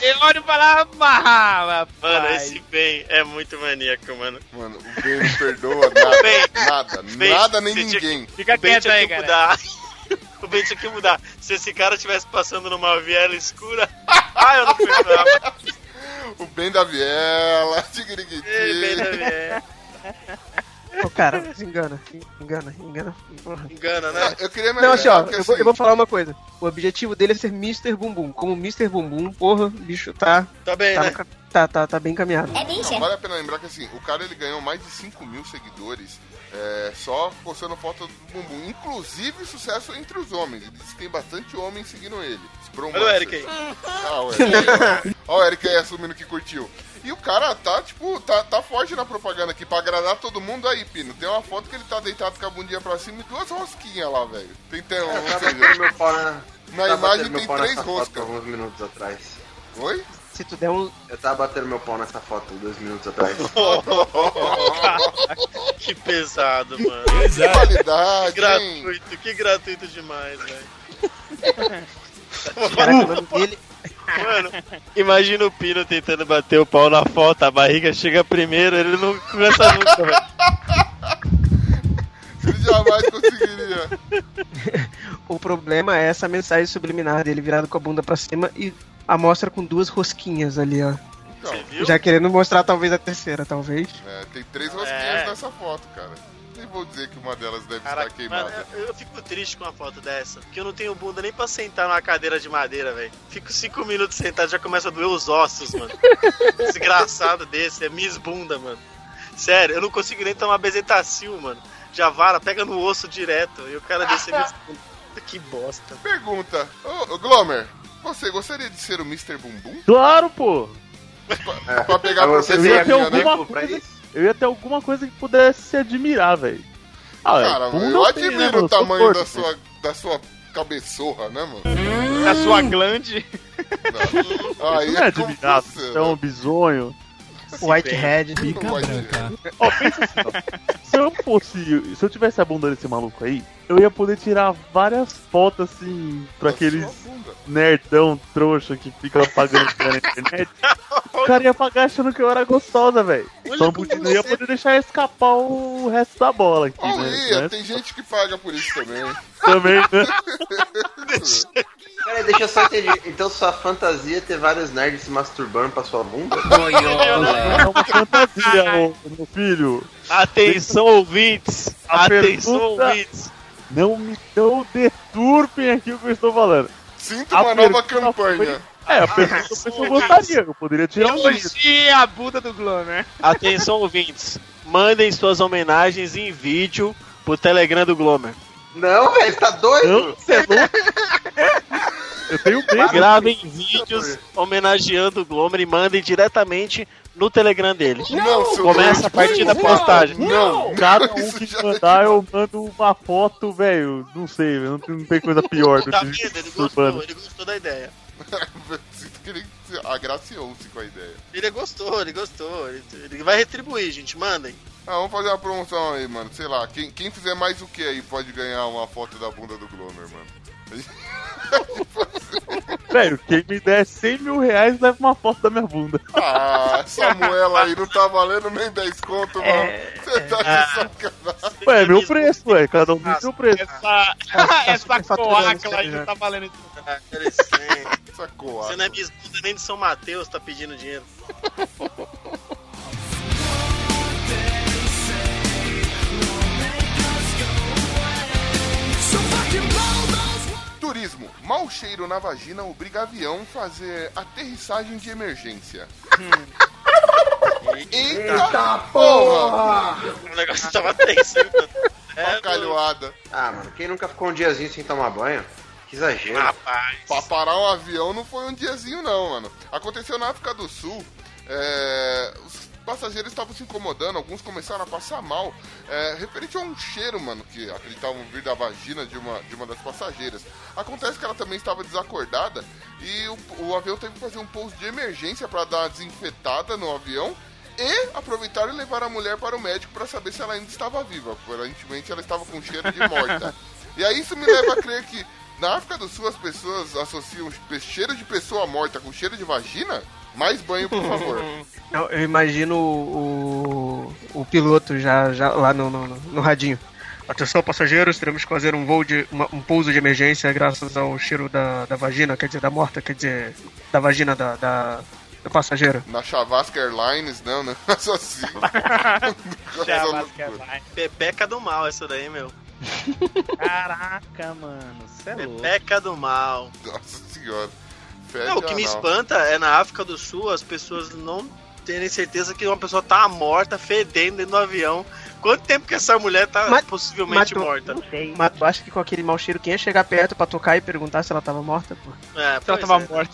Eu olho pra lá, Mano, rapaz. esse bem é muito maníaco, mano. Mano, o Ben não perdoa nada. Ben, nada, Ben, nada nem ninguém. Fica O Ben quieto aí, cara. O Ben tinha que mudar. Se esse cara estivesse passando numa viela escura. Ah, eu não perdoava. O Ben da Viela, Ei, Ben da viela. Ô, cara, se engana, engana, engana. Engana, né? Eu queria me Não, assim, ó, que, eu vou, assim, eu vou falar uma coisa. O objetivo dele é ser Mr. Bumbum. Como Mr. Bumbum, porra, o bicho tá, Tá bem, tá, né? no tá, tá, tá bem caminhado. Não, vale a pena lembrar que assim, o cara ele ganhou mais de 5 mil seguidores é, só postando foto do bumbum. Inclusive sucesso entre os homens. Ele diz que tem bastante homem seguindo ele. Olha o Eric aí. Ah, o Eric. Ó o Eric aí assumindo que curtiu. E o cara tá, tipo, tá, tá forte na propaganda aqui, pra agradar todo mundo aí, Pino. Tem uma foto que ele tá deitado com a bundinha pra cima e duas rosquinhas lá, velho. Tem, seja, batendo meu pau na... na tava imagem tem três roscas. alguns minutos atrás. Oi? Se tu der um. Eu tava batendo meu pau nessa foto dois minutos atrás. Que pesado, mano. Que Que qualidade, hein? gratuito, que gratuito demais, velho. Mano, imagina o Pino tentando bater o pau na foto, a barriga chega primeiro, ele não começa nunca, velho. Jamais conseguiria. O problema é essa mensagem subliminar dele virado com a bunda pra cima e a mostra com duas rosquinhas ali, ó. Então, Viu? Já querendo mostrar talvez a terceira, talvez. é, tem três rosquinhas É. nessa foto, cara. Nem vou dizer que uma delas deve Caraca, estar queimada. eu, eu fico triste com uma foto dessa, porque eu não tenho bunda nem pra sentar numa cadeira de madeira, velho. Fico cinco minutos sentado já começa a doer os ossos, mano. Desgraçado desse, é minhas bunda, mano. Sério, eu não consigo nem tomar bezetacil, mano. Já vara, pega no osso direto, e o cara desse é bunda. Que bosta. Pergunta, ô, ô Glomer, você gostaria de ser o Mr. Bumbum? Claro, pô! Pra, pra pegar a Mas você Eu ia ter né? alguma pra coisa. isso? Eu ia ter alguma coisa que pudesse se admirar, velho. Ah, Cara, bunda eu tenho, né, admiro mano? o tamanho da forte, sua, da sua cabeçorra, né, mano? Na sua glande. Aí Isso não é você, isso é um né? bisonho. Whitehead. Pica branca. Ó, pensa assim, ó. Se eu fosse. Se eu tivesse a bunda desse maluco aí, eu ia poder tirar várias fotos assim pra aqueles nerdão trouxa que fica pagando na internet. O cara ia pagar achando que eu era gostosa, velho. Só não ia poder deixar escapar o resto da bola aqui, Oh, né? ia, Né? tem gente que paga por isso também. Também, né? Peraí, deixa eu só entender. Então sua fantasia é ter vários nerds se masturbando pra sua bunda? É uma fantasia, ô, meu filho. Atenção, ouvintes! A Atenção, pergunta- ouvintes! Não me não deturpem aqui o que eu estou falando. Sinto A uma nova pergunta campanha. É, a pergunta foi se eu gostaria. Eu poderia tirar um vídeo. Elogie a bunda do Glomer. Atenção, ouvintes! Mandem suas homenagens em vídeo pro Telegram do Glomer. Não, velho, tá Não, doido? você é louco. Eu tenho medo. Gravem vídeos homenageando o Glomer e mandem diretamente no Telegram dele. Não, seu Começa a partir da postagem. Não, Cada um Isso que mandar, eu mando uma foto, velho. Não sei, não tem, não tem coisa pior do Tá que vendo? Ele isso gostou, urbano. ele gostou da ideia. Sinto que ele agraciou-se com a ideia. Ele gostou, ele gostou. Ele, ele vai retribuir, gente. Mandem. Ah, vamos fazer uma promoção aí, mano. Sei lá, quem, quem fizer mais o que aí pode ganhar uma foto da bunda do Glomer, mano. Velho, quem me der 100 mil reais leva uma foto da minha bunda. Ah, essa moela aí não tá valendo nem 10 conto, mano. Você tá de sacanagem. Ué, é meu preço, ué. Cada um tem seu preço. Essa, essa coacla aí aí, não já. tá valendo. Ah. Essa coa. Você não é Miss Bunda nem de São Mateus, tá pedindo dinheiro. Turismo. Mau cheiro na vagina obriga avião fazer aterrissagem de emergência. Eita porra! O negócio tava tenso? É, Bacalhoada. Ah, mano, quem nunca ficou um diazinho sem tomar banho? Que exagero. rapaz. Pra parar um avião não foi um diazinho, não, mano. Aconteceu na África do Sul. é, os passageiros estavam se incomodando, alguns começaram a passar mal. É, referente a um cheiro, mano, que acreditavam vir da vagina de uma, de uma das passageiras. Acontece que ela também estava desacordada e o, o avião teve que fazer um pouso de emergência para dar uma desinfetada no avião. E aproveitaram e levaram a mulher para o médico para saber se ela ainda estava viva. Aparentemente ela estava com cheiro de morta. e aí isso me leva a crer que na África do Sul as pessoas associam cheiro de pessoa morta com cheiro de vagina? Mais banho, por favor. Eu, eu imagino o, o, o piloto já, já lá no, no, no radinho. Atenção, passageiros, teremos que fazer um voo de uma- um pouso de emergência graças ao cheiro da, da vagina, quer dizer, da morta, quer dizer, da vagina da, da do passageiro. Na Chavasca Airlines, não, né? Só assim. Coisa loucura. Pepeca do mal essa daí, meu. Caraca, mano. Cê é louco. Pepeca do mal. Nossa senhora. Fede Não, o que me espanta é na África do Sul as pessoas não terem certeza que uma pessoa tá morta, fedendo dentro do avião. Quanto tempo que essa mulher tá Mas- possivelmente mas morta? Mas tu acha que com aquele mau cheiro, quem ia chegar perto pra tocar e perguntar se ela tava morta, pô? É, Se ela tava é. morta.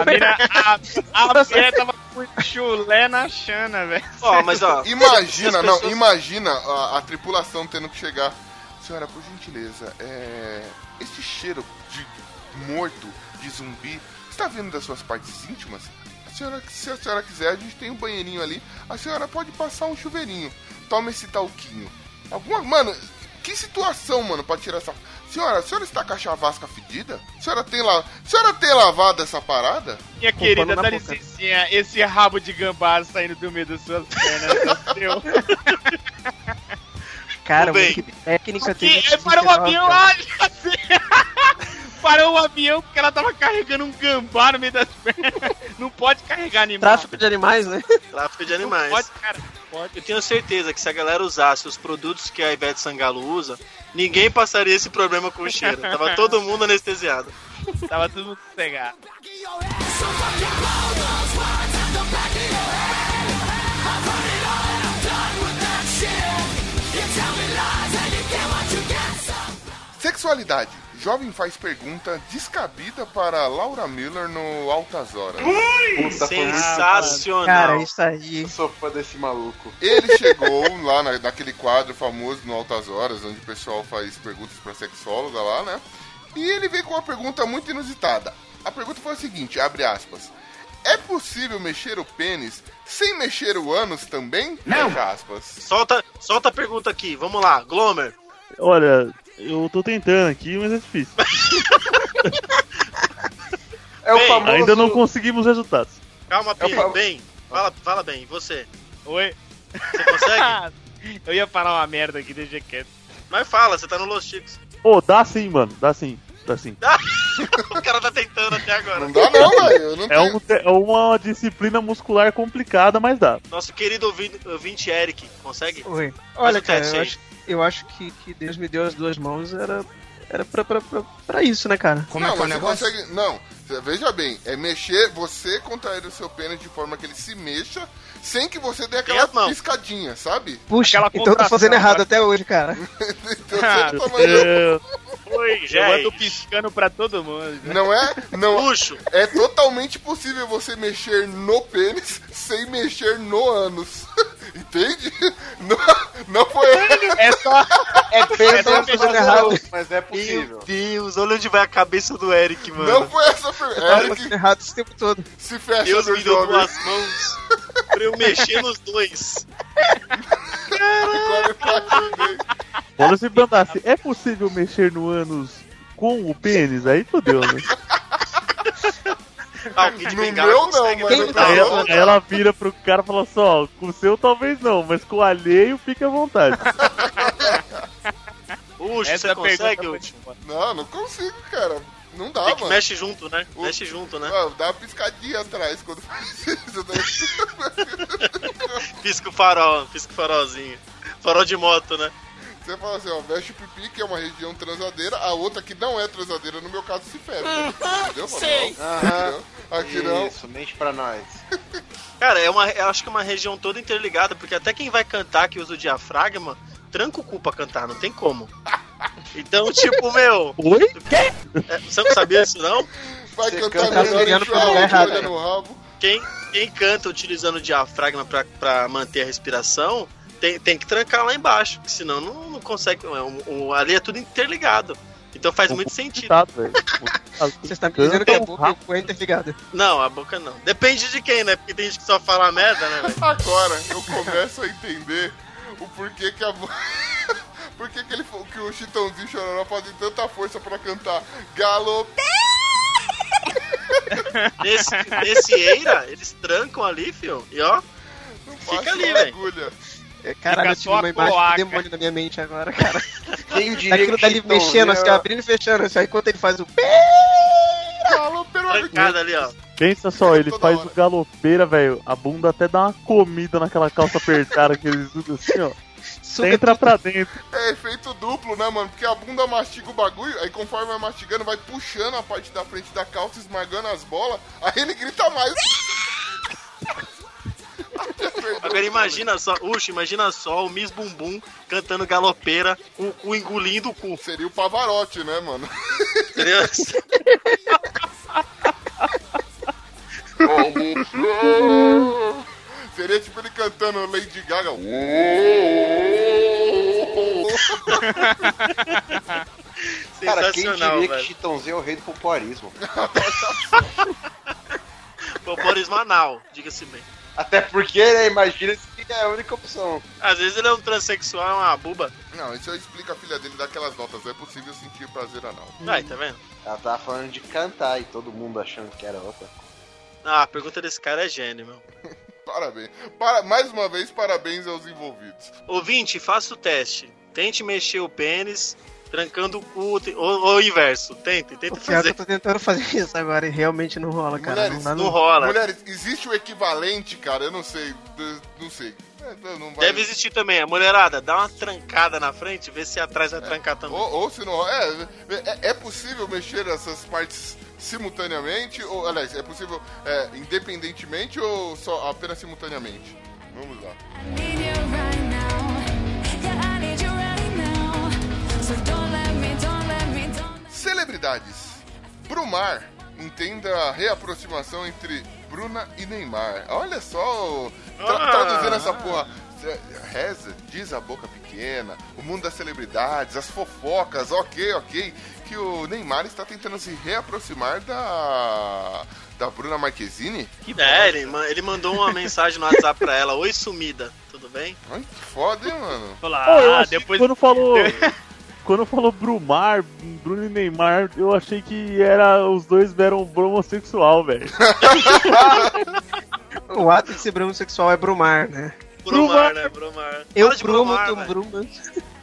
A mina, a, a mulher tava o chulé na chana, velho. Ó, mas ó. Imagina, as não, pessoas- imagina a, a tripulação tendo que chegar. Senhora, por gentileza, é. Esse cheiro de morto, de zumbi, está vindo das suas partes íntimas? A senhora, se a senhora quiser, a gente tem um banheirinho ali. A senhora pode passar um chuveirinho. Toma esse talquinho. Alguma. Mano, que situação, mano, pra tirar essa. Senhora, a senhora está com a chavasca fedida? A senhora tem, la... a senhora tem lavado essa parada? Minha Com querida, dá licencinha, esse rabo de gambá saindo do meio das suas pernas é seu. Cara, que técnica Que, tem. é, o avião lá, assim. Parou o avião porque ela tava carregando um gambá no meio das pernas. Não pode carregar animal. Tráfico de animais, né? Tráfico de Não animais. pode, cara. Pode. Eu tenho certeza que se a galera usasse os produtos que a Ivete Sangalo usa, ninguém passaria esse problema com o cheiro. Tava todo mundo anestesiado. Tava tudo mundo sossegado. Sexualidade. Jovem faz pergunta descabida para Laura Miller no Altas Horas. Puta, foi muito- Sensacional. Cara, isso aí. Eu sou fã desse maluco. Ele chegou lá na, naquele quadro famoso no Altas Horas, onde o pessoal faz perguntas pra sexóloga lá, né? E ele veio com uma pergunta muito inusitada. A pergunta foi a seguinte, abre aspas. É possível mexer o pênis sem mexer o ânus também? Não. Fecha aspas. Solta, solta a pergunta aqui, vamos lá, Glomer. Olha, eu tô tentando aqui, mas é difícil. É o famoso. Ainda não conseguimos resultados. Calma, Eu Pino. falo- Bem, fala, fala bem, e você? Oi. Você consegue? Eu ia falar uma merda aqui, deixa quieto. Mas fala, você tá no Los Chicos. Ô, dá sim, mano, dá sim, dá sim. o cara tá tentando até agora. Não dá não, velho. Eu não É, um, é uma disciplina muscular complicada, mas dá. Nosso querido ouvinte, ouvinte Eric, consegue? Oi. Olha, o cara, teste eu acho, eu acho que, que Deus me deu as duas mãos era, era pra, pra, pra, pra isso, né, cara? Como é não, que é o mas você negócio? consegue. Não, veja bem, é mexer, você contrair o seu pênis de forma que ele se mexa, sem que você dê aquela mãos. piscadinha, sabe? Puxa, Aquela então eu tô fazendo errado cara. até hoje, cara. Então Ah, É, Oi, Eu ando piscando pra todo mundo. né? Não é? Não. Puxo. É totalmente possível você mexer no pênis sem mexer no ânus. Entende? Não, não foi. É só. É bem tava fazendo errado. mas é Meu possível. Deus, olha onde vai a cabeça do Eric, mano. Não foi essa pergunta. Eric errado esse tempo todo. se fecha Deus no me deu duas mãos pra eu mexer nos dois. Imaginei. Quando se perguntasse, é possível mexer no ânus com o pênis? Aí fodeu, né? Ah, o Kid No Bengala meu não, consegue, mas né? no Tá ela, ela vira pro cara e fala assim, ó, com o seu talvez não, mas com o alheio fica à vontade. Puxa, Essa você consegue, foi Uchi? foda. Não, não consigo, cara. Não dá, Tem que mano. mexe junto, né? O- Mexe junto, né? Ah, dá uma piscadinha atrás quando faz isso. Né? Pisca o farol, pisca o farolzinho. Farol de moto, né? Você fala assim, ó, mexe o pipi, que é uma região transadeira, a outra que não é transadeira, no meu caso, se fecha. Entendeu? Sei. Aham. Aqui não. Isso, mente pra nós. Cara, é uma, eu acho que é uma região toda interligada, porque até quem vai cantar que usa o diafragma, tranca o cu pra cantar, não tem como. Então, tipo, meu, Oi? é, você não sabia isso não? Vai Você cantar canta olhando pro lugar errado. Quem, quem canta utilizando o diafragma pra, pra manter a respiração, tem, tem que trancar lá embaixo, porque senão não, não consegue. é, O, o- ali é tudo interligado. Então faz muito sentido. Velho. Você está me dizendo que a boca foi interligada. Não, a boca não. Depende de quem, né? Porque tem gente que só fala merda, né, velho? Agora eu começo a entender o porquê que a Por que, que, ele, que o Chitãozinho Chororó fazem tanta força pra cantar Galo Nesse, nesse Eira, eles trancam ali, fio. E ó, Fica ali, velho. É, Caralho, eu tive uma imagem cloaca. de demônio na minha mente agora, cara. Quem diria Daquilo dali mexendo, assim, abrindo e fechando, assim, aí enquanto ele faz o Galo trancada ali, ó. Pensa só, ele faz hora. o galopeira, velho. A bunda até dá uma comida naquela calça apertada que eles usam assim, ó. Suga entra pra dentro. É efeito duplo, né, mano? Porque a bunda mastiga o bagulho, aí conforme vai mastigando, vai puxando a parte da frente da calça, esmagando as bolas, aí ele grita mais. Agora imagina só, uxa, imagina só o Miss Bumbum cantando galopeira, com o cu engolindo o cu. Seria o Pavarotti, né, mano? Flor Seria tipo ele cantando Lady Gaga. Cara, quem diria velho. que Chitãozinho é o rei do popularismo? Populismo anal, diga-se bem. Até porque, né, imagina que é a única opção. Às vezes ele é um transexual, é uma buba. Não, isso eu explico a filha dele daquelas notas. É possível sentir prazer anal. Aí, tá vendo? Ela tava falando de cantar e todo mundo achando que era outra. Ah, a pergunta desse cara é gênio, meu. Parabéns. Para, mais uma vez, parabéns aos envolvidos. Ouvinte, faça o teste. Tente mexer o pênis, trancando o cu, ou, ou o inverso. Tente, O tente pior é que eu fazer. tô tentando fazer isso agora e realmente não rola, cara. Mulheres, não Não não. rola. Mulheres, existe o equivalente, cara? Eu não sei. Não sei. É, não vai- Deve existir também. A mulherada, dá uma trancada na frente, vê se atrás vai trancar também. Ou, ou se não. É, é, é possível mexer essas partes simultaneamente? Ou, aliás, é possível é, independentemente ou só apenas simultaneamente? Vamos lá. Celebridades. Brumar. Entenda a reaproximação entre Bruna e Neymar. Olha só, tra Ah. traduzindo essa porra. Reza, diz a boca pequena, o mundo das celebridades, as fofocas, ok, ok. Que o Neymar está tentando se reaproximar da. da Bruna Marquezine. É, ele, ele mandou uma mensagem no WhatsApp pra ela: Oi, sumida, tudo bem? Ai, que foda, hein, mano? Pô, Olá, que depois. quando falou. Quando falou Brumar, Bruno e Neymar, eu achei que era os dois eram homossexual, velho. O ato de ser homossexual é brumar, né? Brumar, né? Brumar. Eu Fala de brumo, Brumar, tu bruma.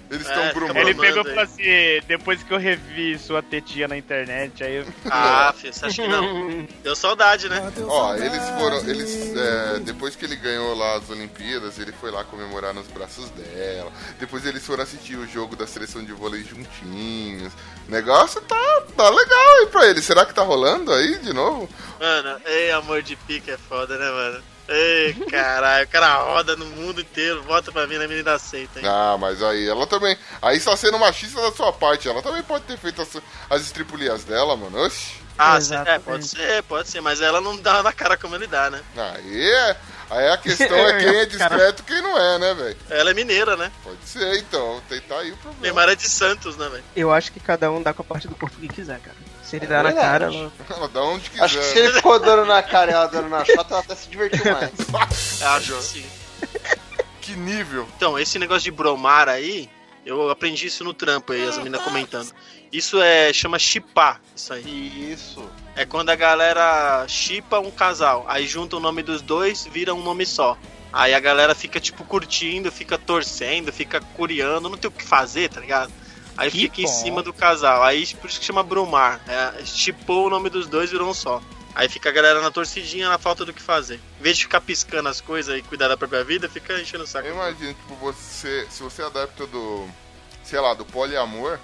Eles É, estão fica brumando. Ele pegou e falou assim: depois que eu revi sua tetinha na internet, aí eu. Ah, filho, você acha que não? Deu saudade, né? Ó, eles foram. Eles. é, depois que ele ganhou lá as Olimpíadas, ele foi lá comemorar nos braços dela. Depois eles foram assistir o jogo da seleção de vôlei juntinhos. O negócio tá, tá legal aí pra ele. Será que tá rolando aí de novo? Mano, ei, amor de pica é foda, né, mano? Ei, caralho, o cara roda no mundo inteiro, volta pra mim na menina aceita, hein? Ah, mas aí ela também. Aí está sendo machista da sua parte. Ela também pode ter feito as, as estripulias dela, mano. Oxi. Ah, sim, é, pode ser, pode ser, mas ela não dá na cara como ele dá, né? Aí é. Aí a questão é quem é discreto e quem não é, né, velho? Ela é mineira, né? Pode ser, então. Tentar aí o problema. Neymar é de Santos, né, velho? Eu acho que cada um dá com a parte do corpo que quiser, cara. Se ele É dá na cara, ela... Ela dá onde quiser. Acho que se ele ficou dando na cara e ela dando na chota, ela até se divertiu mais. Eu acho que sim. Que nível. Então, esse negócio de bromar aí, eu aprendi isso no trampo aí, as meninas comentando. Isso é, chama chipar, isso aí. Isso. É quando a galera chipa um casal, aí junta o nome dos dois, vira um nome só. Aí a galera fica, tipo, curtindo, fica torcendo, fica curiando, não tem o que fazer, tá ligado? Aí Que fica em bom. cima do casal. Aí por isso que chama brumar. É, chipou o nome dos dois, virou um só. Aí fica a galera na torcidinha, na falta do que fazer. Em vez de ficar piscando as coisas e cuidar da própria vida, fica enchendo o saco. Eu imagino, tipo, você. Se você é adepto do. Sei lá, do poliamor,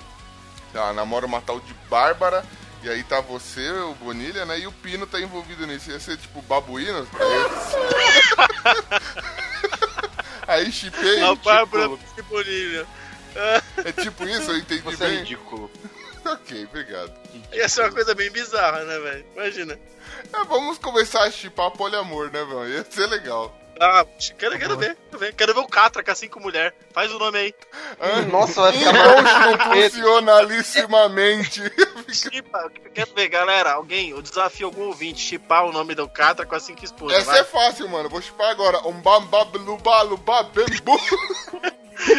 tá, namora uma tal de Bárbara, e aí tá você, o Bonilha, né? E o Pino tá envolvido nisso. Ia ser tipo babuíno. Aí, chipei. A Bárbara tipo, que bonilha. É tipo isso, eu entendi Você é bem. ridículo. ok, obrigado. Ia ser uma coisa bem bizarra, né, velho? Imagina. É, vamos começar a chipar poliamor, né, mano? Ia ser legal. Ah, quero, quero ver, quero ver. Quero ver o Catra com a cinco mulher. Faz o nome aí. Hã? Nossa, vai ficar Inconstitucionalissimamente. Chipa, quero ver, galera. Alguém, eu desafio algum ouvinte chipar o nome do Catra com a cinco esposas. Essa vai. é fácil, mano. Vou chipar agora. Um bambablubalubabembu.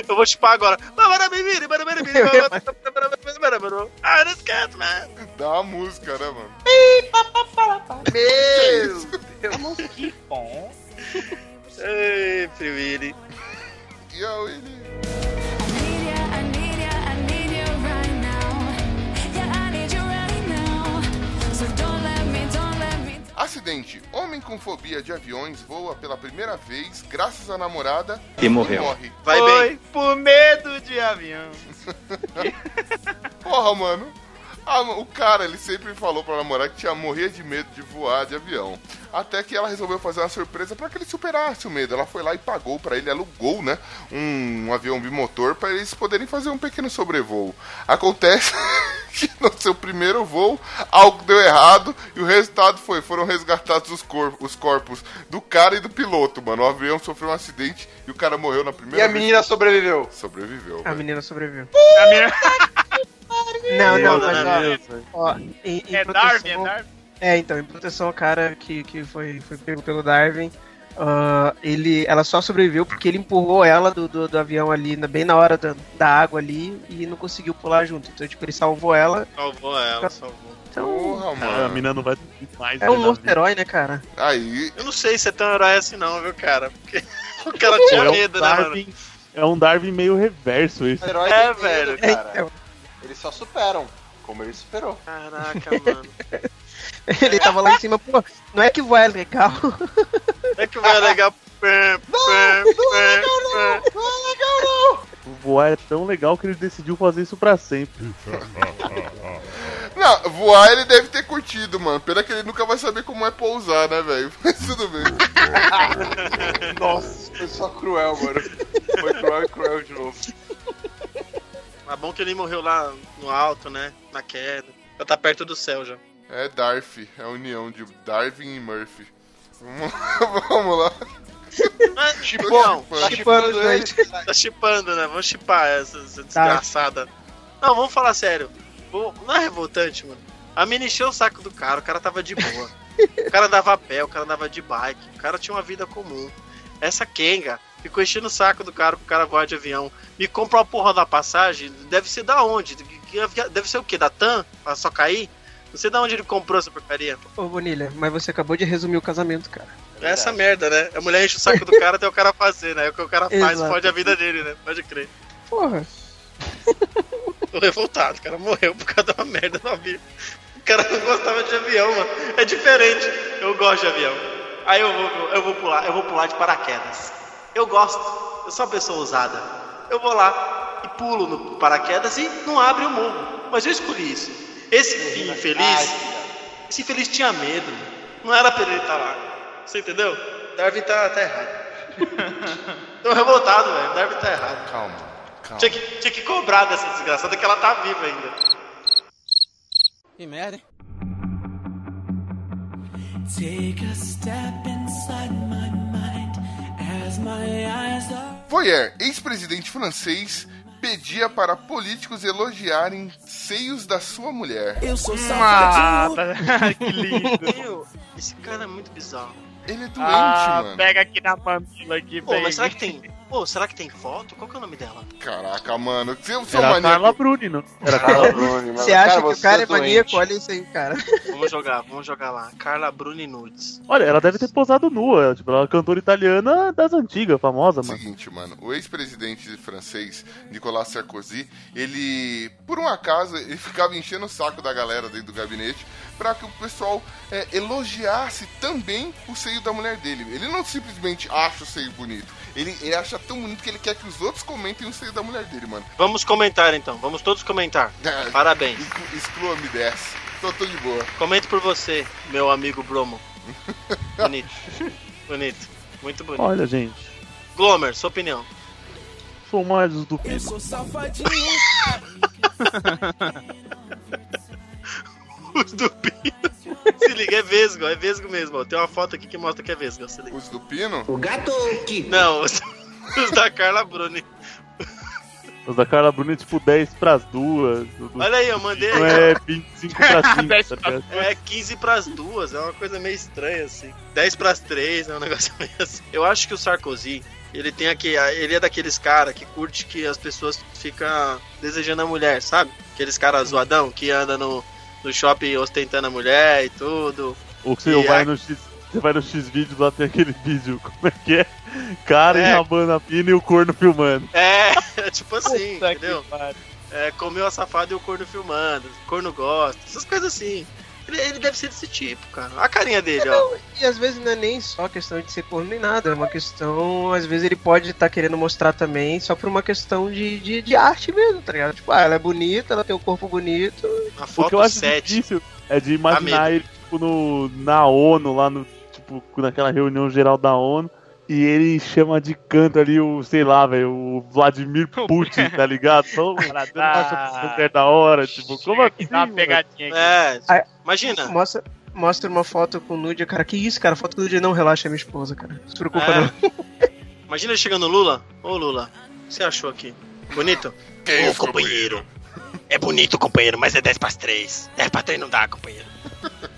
Eu vou chipar agora. Ah. Dá uma música, né, mano? Meu! Que bom. Ei, Friwili. E a Willy? Acidente. Homem com fobia de aviões voa pela primeira vez graças à namorada E morreu. morre. Vai Foi bem. por medo de avião. Porra, mano. Ah, o cara, ele sempre falou pra namorar que tinha morria de medo de voar de avião. Até que ela resolveu fazer uma surpresa para que ele superasse o medo. Ela foi lá e pagou para ele, alugou, né? Um, um avião bimotor para eles poderem fazer um pequeno sobrevoo. Acontece que no seu primeiro voo algo deu errado e o resultado foi: foram resgatados os, cor os corpos do cara e do piloto, mano. O avião sofreu um acidente e o cara morreu na primeira E a vez. menina sobreviveu. Sobreviveu. A velho. menina sobreviveu. A minha... Não, não, Meu mas ó, ó, em, em É proteção- Darwin, é Darwin. É, então, em proteção ao cara que, que foi, foi pego pelo Darwin, ah, ele, ela só sobreviveu porque ele empurrou ela do, do, do avião ali, na- bem na hora da, da água ali, e não conseguiu pular junto. Então, tipo, ele salvou ela. Salvou ela, salvou. Então, Porra, a mina não vai dormir mais. é um né, morto herói, né, cara? Aí, Eu não sei se é tão herói assim não, viu, cara? Porque o cara tinha É um medo, né, mano? Darwin, é um Darwin meio reverso esse. O herói É, medo, velho. cara. Então, Eles só superam. Como ele superou. Caraca, mano. ele tava lá em cima, pô, não é que voar é legal. É que vai legal. Pé, pé, pé, pé. Voar é tão legal que ele decidiu fazer isso pra sempre. Não, voar ele deve ter curtido, mano. Pena que ele nunca vai saber como é pousar, né, velho? Mas tudo bem. Nossa, foi só cruel, mano. Foi cruel e cruel de novo. Mas bom que ele morreu lá no alto, né? Na queda. Já tá perto do céu já. É Darth, é a união de Darwin e Murphy. Vamos, lá. Mas, Chipão, não, tá chipando os eles. tá chipando, né? Vamos chipar essa, essa desgraçada. Não, vamos falar sério. Não é revoltante, mano. A mina encheu o saco do cara, o cara tava de boa. O cara andava a pé, o cara andava de bike, o cara tinha uma vida comum. Essa Kenga ficou enchendo o saco do cara pro cara voar de avião. Me compra uma porra da passagem, deve ser da onde? Deve ser o quê? Da TAM? Pra só cair? Não sei da onde ele comprou essa porcaria. Ô, Bonilha, mas você acabou de resumir o casamento, cara. É essa merda, né? A mulher enche o saco do cara até o cara fazer, né? É o que o cara faz, Exato. fode a vida dele, né? Pode crer. Porra. Tô revoltado, o cara morreu por causa de uma merda no avião. O cara não gostava de avião, mano. É diferente. Eu gosto de avião. Aí eu vou, eu vou pular, eu vou pular de paraquedas. Eu gosto. Eu sou uma pessoa ousada. Eu vou lá e pulo no paraquedas e não abre o morro. Mas eu escolhi isso. Esse infeliz, esse infeliz tinha medo. Não era pra ele estar lá. Você entendeu? Darwin tá, tá errado. Tô revoltado, velho. Darwin tá errado. Calma, calma. Tinha que, tinha que cobrar dessa desgraçada que ela tá viva ainda. Que merda, hein? Take a step Voyeur, ex-presidente francês, pedia para políticos elogiarem seios da sua mulher. Eu sou Ah, safadinho. tá- que lindo. Meu, esse cara é muito bizarro. Ele é doente, Ah, mano. pega aqui na mamila aqui, Pô, mas será que tem. Pô, será que tem foto? Qual que é o nome dela? Caraca, mano. Era a maníaco. Carla Bruni, não? Era Carla Bruni, mano. Você acha que o você cara é doente. maníaco? Olha isso aí, cara. Vamos jogar, vamos jogar lá. Carla Bruni Nudes. Olha, ela deve ter posado nua. Tipo, ela é uma cantora italiana das antigas, famosa, mano. Seguinte, mano, o ex-presidente francês Nicolas Sarkozy, ele, por um acaso, ele ficava enchendo o saco da galera dentro do gabinete para que o pessoal é, elogiasse também o seio da mulher dele. Ele não simplesmente acha o seio bonito, ele, ele acha tão bonito que ele quer que os outros comentem o seio da mulher dele, mano. Vamos comentar então, vamos todos comentar. É, Parabéns. exclu- Exclua-me dessa. Tô, tô de boa. Comento por você, meu amigo Bromo. Bonito. Bonito. Muito bonito. Olha, gente. Glomer, sua opinião. Sou mais do Eu sou safadinho. Os do Pino. Se liga, é vesgo, é vesgo mesmo. ó. Tem uma foto aqui que mostra que é vesgo. Se liga. Os do Pino? O gato que Não, os, os da Carla Bruni. Os da Carla Bruni, tipo, 10 pras duas. Olha aí, eu mandei Não é 25 pra 5, 10 tá ligado? É 15 pras duas, é uma coisa meio estranha assim. 10 pras 3, é um negócio meio assim. Eu acho que o Sarkozy, ele tem aqui, ele é daqueles cara que curte que as pessoas ficam desejando a mulher, sabe? Aqueles caras zoadão que anda no, no shopping ostentando a mulher e tudo. Ou que você E vai a- no X. Você vai no X vídeos lá tem aquele vídeo, como é que é? Cara É. enrabando a pina e o corno filmando. É, é tipo assim, Puta entendeu? É, comeu a safada e o corno filmando, o corno gosta, essas coisas assim. Ele, ele deve ser desse tipo, cara. A carinha dele, ó. E às vezes não é nem só questão de ser corno nem nada, é uma questão, às vezes ele pode estar querendo mostrar também só por uma questão de, de, de arte mesmo, tá ligado? Tipo, ah, ela é bonita, ela tem um corpo bonito, Uma O que foto eu acho 7. difícil é de imaginar medo. ele, tipo, no, na ONU, lá no, tipo, naquela reunião geral da ONU, e ele chama de canto ali o, sei lá, velho, o Vladimir Putin, tá ligado? Só Cara, acha super da hora, tipo, como assim? Dá uma pegadinha aqui. É, Ah, imagina. Mostra, mostra uma foto com nude, cara. Que isso, cara? Foto com nude não relaxa, é minha esposa, cara. Não se preocupa, É. não. Imagina ele chegando no Lula. Ô Lula, o que você achou aqui? Bonito? Que Ô, isso, companheiro. É bonito, companheiro, mas é 10 para 3. 10 para 3 não dá, companheiro.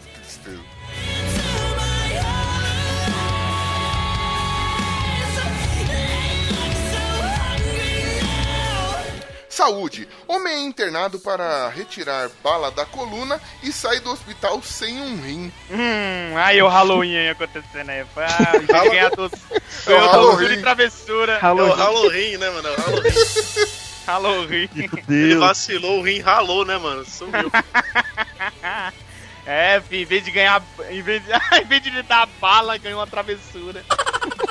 Saúde. Homem é internado para retirar bala da coluna e sai do hospital sem um rim. Hum, aí o Halloween aí acontecendo aí. Foi, Ah, Halloween. Halloween. doçura e travessura. É o Halloween. Halloween, né, mano? É o Halloween. Halloween. Meu Ele vacilou, o rim ralou, né, mano? Sumiu. É, filho, em vez de ganhar. Em vez de, em vez de lhe dar bala, ganhou uma travessura.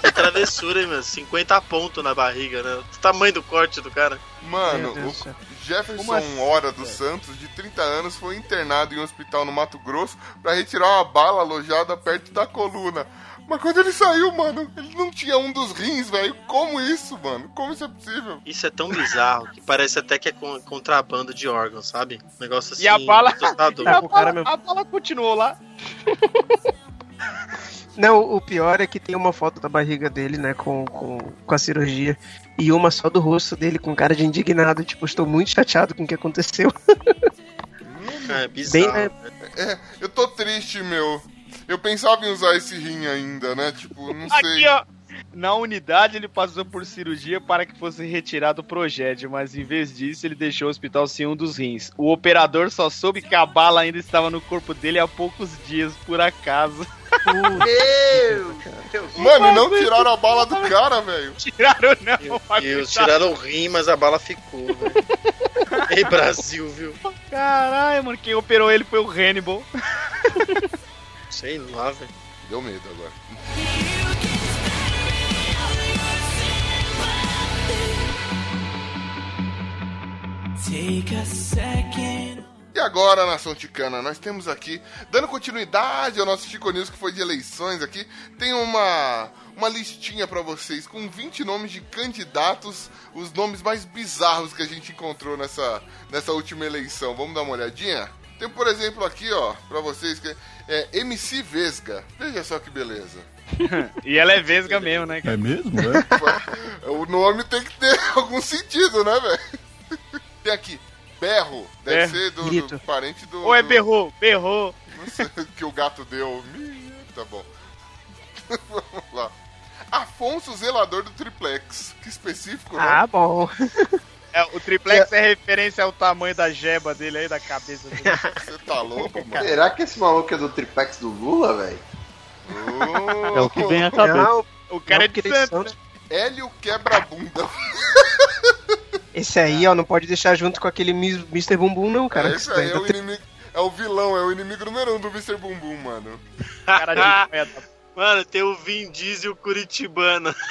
Que travessura, hein, mano? 50 pontos na barriga, né? O tamanho do corte do cara. Mano, o. Jefferson assim, Hora dos Santos, de 30 anos, foi internado em um hospital no Mato Grosso para retirar uma bala alojada perto da coluna. Mas quando ele saiu, mano, ele não tinha um dos rins, velho. Como isso, mano? Como isso é possível? Isso é tão bizarro que parece até que é con- contrabando de órgãos, sabe? Um negócio assim. E a bala. assustador. E a bala, mesmo. a bala continuou lá. Não, o pior é que tem uma foto da barriga dele, né, com, com, com a cirurgia. E uma só do rosto dele com cara de indignado. Tipo, estou muito chateado com o que aconteceu. É bizarro. Bem, né? É, eu tô triste, meu. Eu pensava em usar esse rim ainda, né? Tipo, não sei. Aqui, ó. Na unidade, ele passou por cirurgia para que fosse retirado o projétil, mas em vez disso, ele deixou o hospital sem um dos rins. O operador só soube que a bala ainda estava no corpo dele há poucos dias, por acaso. Meu! Mano, e não tiraram a bala do cara, velho. Tiraram, não. Meu Deus, tiraram o rim, mas a bala ficou, velho. Ei, Brasil, viu? Caralho, mano, quem operou ele foi o Hannibal. Sei lá, velho. Deu medo agora. E agora, nação ticana, nós temos aqui, dando continuidade ao nosso Chico News que foi de eleições aqui, tem uma, uma listinha pra vocês com 20 nomes de candidatos, os nomes mais bizarros que a gente encontrou nessa, nessa última eleição. Vamos dar uma olhadinha? Tem, por exemplo, aqui, ó, pra vocês, que é MC Vesga. Veja só que beleza. E ela é vesga mesmo, né? cara? É mesmo? É? O nome tem que ter algum sentido, né, velho? Tem aqui, Berro, deve Berro. ser do, do parente do... Ou é do- berrou, berrou. Não sei o que o gato deu. Tá bom. Vamos lá. Afonso, zelador do triplex. Que específico, né? Ah, bom. É, o triplex é referência ao tamanho da jeba dele aí, da cabeça dele. Você tá louco, mano? Será que esse maluco é do triplex do Lula, velho? É o que vem à Não, cabeça. O cara é não, porque de Santos? Hélio quebra-bunda. Esse aí, ó, não pode deixar junto com aquele Mr. Bumbum, não, cara. Esse Isso aí é o inimigo. É o vilão, é o inimigo número um do Mr. Bumbum, mano. Cara de. Mano, tem o Vin Diesel Curitibano.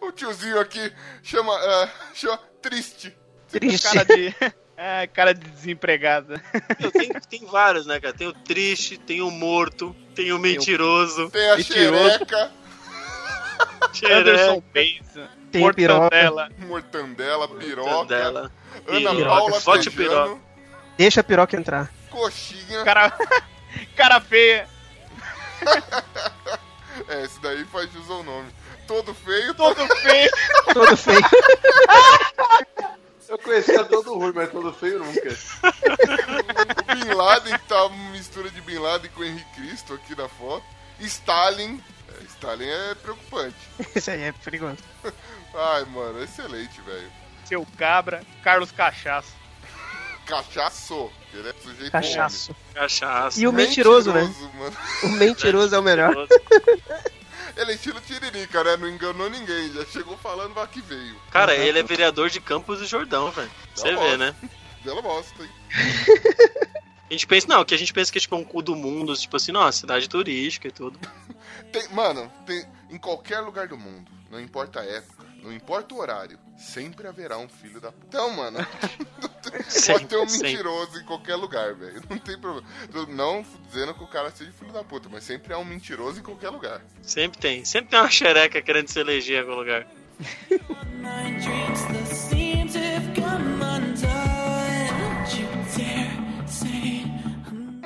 O tiozinho aqui chama. é, chama Triste. triste. Cara de. É, cara de desempregado. Tem, tem vários, né, cara? Tem o triste, tem o morto, tem o mentiroso, Tem a Mentiroso. xereca, Anderson Pace. Tem o piroca. Mortandela. mortandela, piroca, dela. Ana Piroca. Paula Tejano, Deixa a piroca entrar. coxinha. Cara, cara feia. É, esse daí faz jus ao nome. Todo feio, Todo feio. Todo feio. Eu conhecia todo ruim, mas todo feio nunca. O Bin Laden tá uma mistura de Bin Laden com Henrique Cristo aqui na foto. Stalin. É, Stalin é preocupante. Esse aí é perigoso. Ai, mano, excelente, velho. Seu cabra. Carlos Cachaço. Cachaço. Ele é sujeito Cachaço. Cachaça. E o mentiroso, né? Mentiroso, mano. O mentiroso é o melhor. Ele é estilo Tiririca, né? Não enganou ninguém. Já chegou falando, vai que veio. Cara, ele é vereador de Campos do Jordão, velho. Você vê, né? Bela bosta, hein? A gente pensa, não, que a gente pensa que é tipo um cu do mundo, tipo assim, não, cidade turística e tudo. Tem- mano, tem, em qualquer lugar do mundo, não importa a época, não importa o horário, sempre haverá um filho da puta. Então, mano, pode Sempre, ter um sempre. mentiroso em qualquer lugar, velho. Não tem problema. Não dizendo que o cara seja filho da puta, mas sempre há um mentiroso em qualquer lugar. Sempre tem. Sempre tem uma xereca querendo se eleger em algum lugar.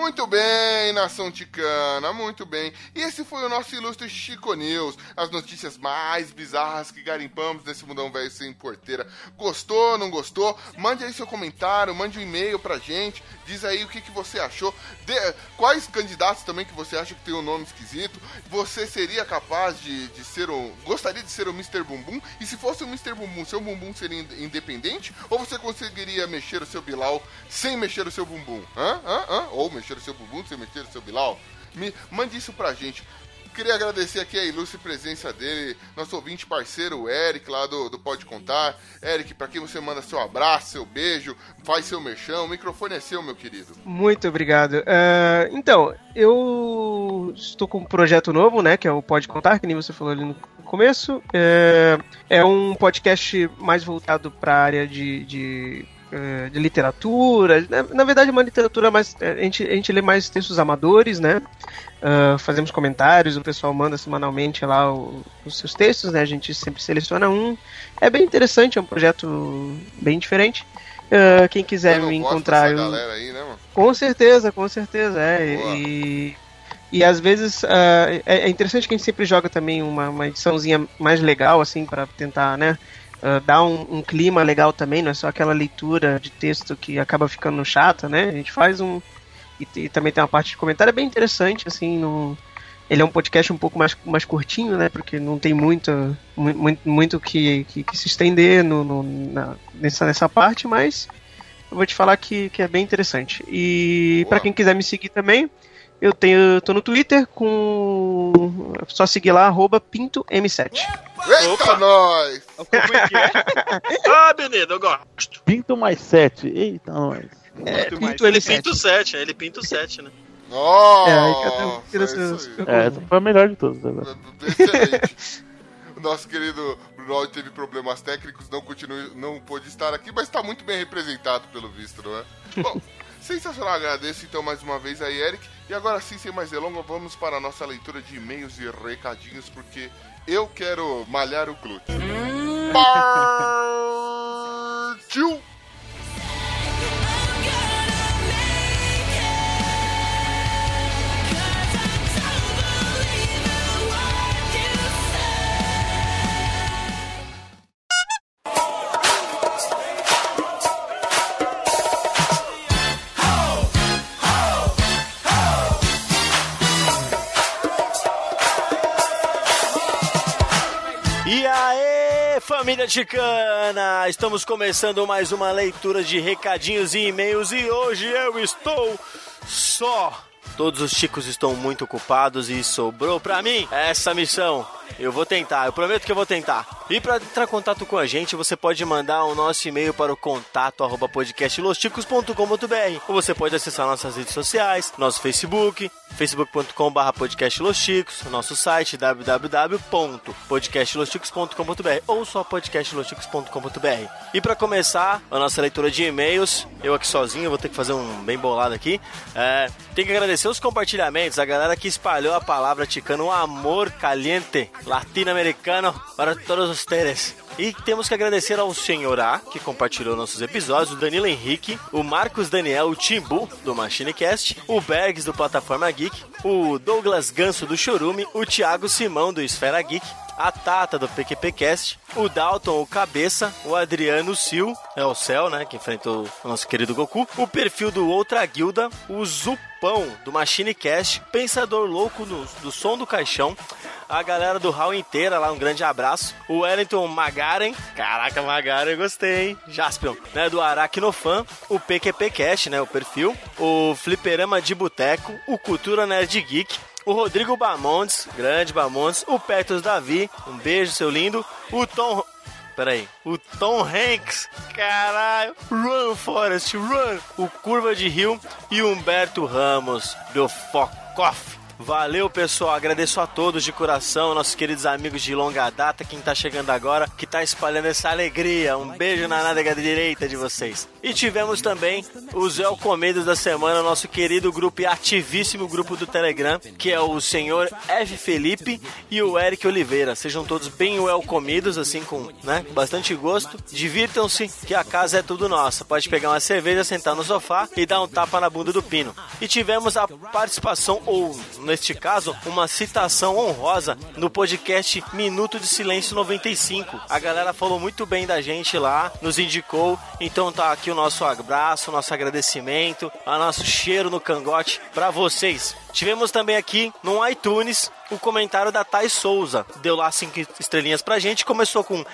Muito bem, nação ticana, muito bem. E esse foi o nosso ilustre Chico News. As notícias mais bizarras que garimpamos nesse mundão velho sem porteira. Gostou, não gostou? Mande aí seu comentário, mande um e-mail pra gente. Diz aí o que, que você achou. De- quais candidatos também que você acha que tem um nome esquisito. Você seria capaz de, de ser um. Gostaria de ser o Mr. Bumbum? E se fosse o Mr. Bumbum, seu bumbum seria ind- independente? Ou você conseguiria mexer o seu Bilal sem mexer o seu bumbum? Hã? Hã? Hã? Ou mexer o seu sem mexer o seu Bilal? Me, mande isso pra gente. Queria agradecer aqui a ilustre presença dele, nosso ouvinte parceiro, Eric, lá do, do Pode Contar. Eric, pra quem você manda seu abraço, seu beijo, faz seu merchão, o microfone é seu, meu querido. Muito obrigado. Ah, então, eu estou com um projeto novo, né? Que é o Pode Contar, que nem você falou ali no começo. É, é um podcast mais voltado para a área de, de, eh, de literatura. Na, na verdade, é uma literatura mais. A gente, a gente lê mais textos amadores, né? Ah, fazemos comentários, o pessoal manda semanalmente lá o- os seus textos, né? A gente sempre seleciona um. É bem interessante, é um projeto bem diferente. Ah, quem quiser me encontrar. eu- aí, né, mano? com certeza, com certeza, é. Boa. E, e às vezes ah, é, é interessante que a gente sempre joga também uma, uma ediçãozinha mais legal, assim, para tentar, né? Ah, dar um, um clima legal também, não é só aquela leitura de texto que acaba ficando chata, né? A gente faz um. E, e também tem uma parte de comentário é bem interessante, assim, no. Ele é um podcast um pouco mais, mais curtinho, né? Porque não tem muito, mu- muito, muito que, que, que se estender no, no- na- nessa, nessa parte, mas eu vou te falar que, que é bem interessante. E pra quem quiser me seguir também, eu tenho, eu tô no Twitter com é só seguir lá arroba @pintom7. Eita, nós! Como é que é? Ah, Benedito, eu gosto. Pinto mais 7. Eita, nós. É, mais. pinto ele Ele pinta o 7, ele pinta o 7, né? Nossa, É, aí tira é. É, essa foi a melhor de todas agora. Excelente. O nosso querido Bruno teve problemas técnicos, não, continue, não pôde estar aqui, mas está muito bem representado pelo visto, não é? Bom, sensacional, agradeço então mais uma vez aí, Eric. E agora sim, sem mais delongas, vamos para a nossa leitura de e-mails e recadinhos, porque eu quero malhar o glúteo. Partiu! Família ticana! Estamos começando mais uma leitura de recadinhos e e-mails e hoje eu estou só. Todos os chicos estão muito ocupados e sobrou pra mim essa missão. Eu vou tentar, eu prometo que eu vou tentar. E pra entrar em contato com a gente, você pode mandar o nosso e-mail para o contato arroba podcastlosticos.com.br ou você pode acessar nossas redes sociais, nosso Facebook, facebook.com.br podcastlosticos, nosso site www.podcastlosticos.com.br ou só podcastlosticos.com.br. E para começar a nossa leitura de e-mails, eu aqui sozinho vou ter que fazer um bem bolado aqui. É, tem que agradecer os compartilhamentos, a galera que espalhou a palavra ticano, um amor caliente latino-americano para todos vocês. E temos que agradecer ao Senhor A, que compartilhou nossos episódios, o Danilo Henrique, o Marcos Daniel, o Timbu, do MachineCast, o Bergs, do Plataforma Geek, o Douglas Ganso, do Chorume, o Thiago Simão, do Esfera Geek, a Tata, do PQPcast, o Dalton, o Cabeça, o Adriano Sil, é o Céu, né, que enfrentou o nosso querido Goku, o perfil do Outra Guilda, o Zupão, do MachineCast, Pensador Louco do, do Som do Caixão, a galera do Hall inteira lá, um grande abraço. O Wellington Magaren, caraca, Magaren, gostei, hein? Jaspion, né, do Aracnofan, o PQP Cast, né, o perfil, o Fliperama de Boteco, o Cultura Nerd Geek, o Rodrigo Bamontes, grande Bamontes, o Petros Davi, um beijo, seu lindo, o Tom... Peraí, o Tom Hanks, caralho, Run Forest, Run, o Curva de Rio e Humberto Ramos, do Focoff. Valeu, pessoal. Agradeço a todos de coração, nossos queridos amigos de longa data, quem tá chegando agora, que tá espalhando essa alegria. Um beijo na nádega direita de vocês. E tivemos também os El Comidos da semana, nosso querido grupo e ativíssimo grupo do Telegram, que é o senhor F. Felipe e o Eric Oliveira. Sejam todos bem well comidos, assim, com né, bastante gosto. Divirtam-se, que a casa é tudo nossa. Pode pegar uma cerveja, sentar no sofá e dar um tapa na bunda do pino. E tivemos a participação, ou neste caso, uma citação honrosa no podcast Minuto de Silêncio 95. A galera falou muito bem da gente lá, nos indicou. Então tá aqui o nosso abraço, nosso agradecimento, o nosso cheiro no cangote pra vocês. Tivemos também aqui no iTunes o comentário da Thais Souza. Deu lá cinco estrelinhas pra gente, começou com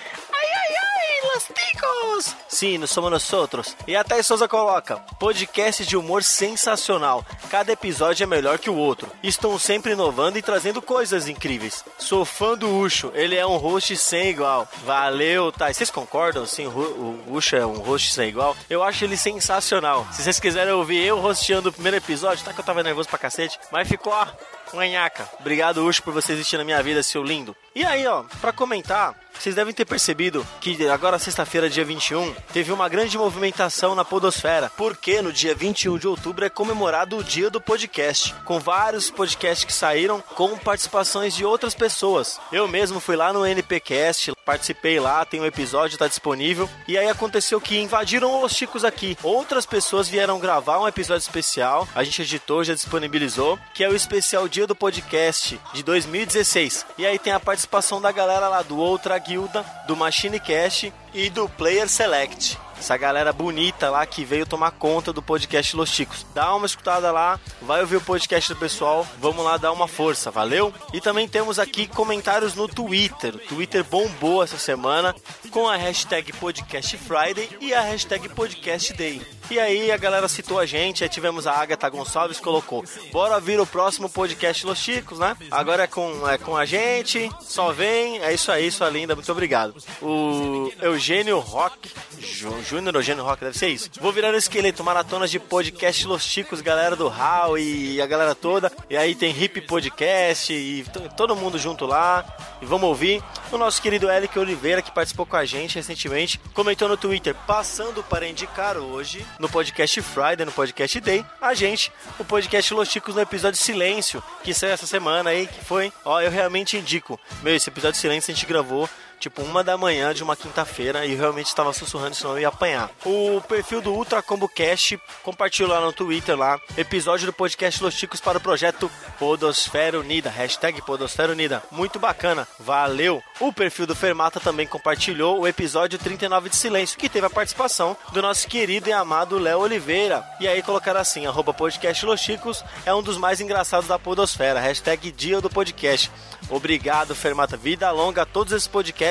Sim, nós somos nós outros. E a Thais Souza coloca: podcast de humor sensacional. Cada episódio é melhor que o outro. Estão sempre inovando e trazendo coisas incríveis. Sou fã do Ucho, ele é um host sem igual. Valeu, Thais. Vocês concordam? Sim, o Ucho é um host sem igual. Eu acho ele sensacional. Se vocês quiserem ouvir eu hosteando o primeiro episódio, tá que eu tava nervoso pra cacete, mas ficou, ó, Manhaca. Obrigado, Ucho, por você existir na minha vida, seu lindo. E aí, ó, pra comentar, vocês devem ter percebido que agora, sexta-feira, dia 21, teve uma grande movimentação na Podosfera. Porque no dia 21 de outubro é comemorado o dia do podcast. Com vários podcasts que saíram com participações de outras pessoas. Eu mesmo fui lá no NPcast, participei lá, tem um episódio, tá disponível. E aí aconteceu que invadiram os chicos aqui. Outras pessoas vieram gravar um episódio especial. A gente editou, já disponibilizou, que é o especial Dia do Podcast de 2016. E aí tem a participação da galera lá do Outra Guilda, do Machine Cast e do Player Select. Essa galera bonita lá que veio tomar conta do podcast Los Chicos. Dá uma escutada lá, vai ouvir o podcast do pessoal, vamos lá dar uma força, valeu? E também temos aqui comentários no Twitter. O Twitter bombou essa semana com a hashtag Podcast Friday e a hashtag Podcast Day. E aí a galera citou a gente, aí tivemos a Agatha Gonçalves colocou: Bora vir o próximo podcast Los Chicos, né? Agora é com, é com a gente, só vem, é isso aí, sua linda, muito obrigado. O Eugênio Rock, Ju- Júnior Eugênio Rock, deve ser isso. Vou virar o esqueleto, maratonas de podcast Los Chicos, galera do HAL e a galera toda. E aí tem Hip Podcast e todo mundo junto lá. E vamos ouvir o nosso querido Eric Oliveira, que participou com a gente recentemente, comentou no Twitter, passando para indicar hoje, no podcast Friday, no podcast Day, a gente, o podcast Los Chicos no episódio Silêncio, que saiu essa semana aí, que foi, ó, eu realmente indico. Meu, esse episódio Silêncio a gente gravou tipo uma da manhã de uma quinta-feira e realmente estava sussurrando, senão eu ia apanhar. O perfil do Ultra Combo Cast compartilhou lá no Twitter lá, episódio do podcast Los Chicos para o projeto Podosfera Unida, hashtag Podosfera Unida. Muito bacana, valeu! O perfil do Fermata também compartilhou o episódio 39 de Silêncio, que teve a participação do nosso querido e amado Léo Oliveira. E aí colocaram assim, arroba podcast Los Chicos é um dos mais engraçados da Podosfera, hashtag Dia do Podcast. Obrigado, Fermata. Vida longa a todos esses podcasts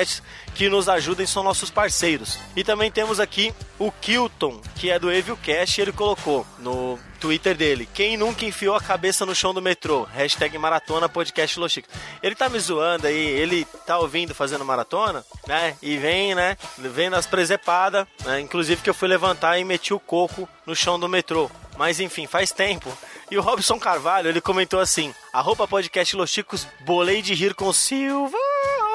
que nos ajudam e são nossos parceiros. E também temos aqui o Kilton, que é do Evilcast, ele colocou no Twitter dele. Quem nunca enfiou a cabeça no chão do metrô? Hashtag maratona podcast Los Chicos. Ele tá me zoando aí, ele tá ouvindo fazendo maratona, né? E vem, né? Vem nas presepadas, né? Inclusive que eu fui levantar e meti o coco no chão do metrô. Mas enfim, faz tempo. E o Robson Carvalho, ele comentou assim: Arroba podcast Los Chicos, bolei de rir com Silverhawks.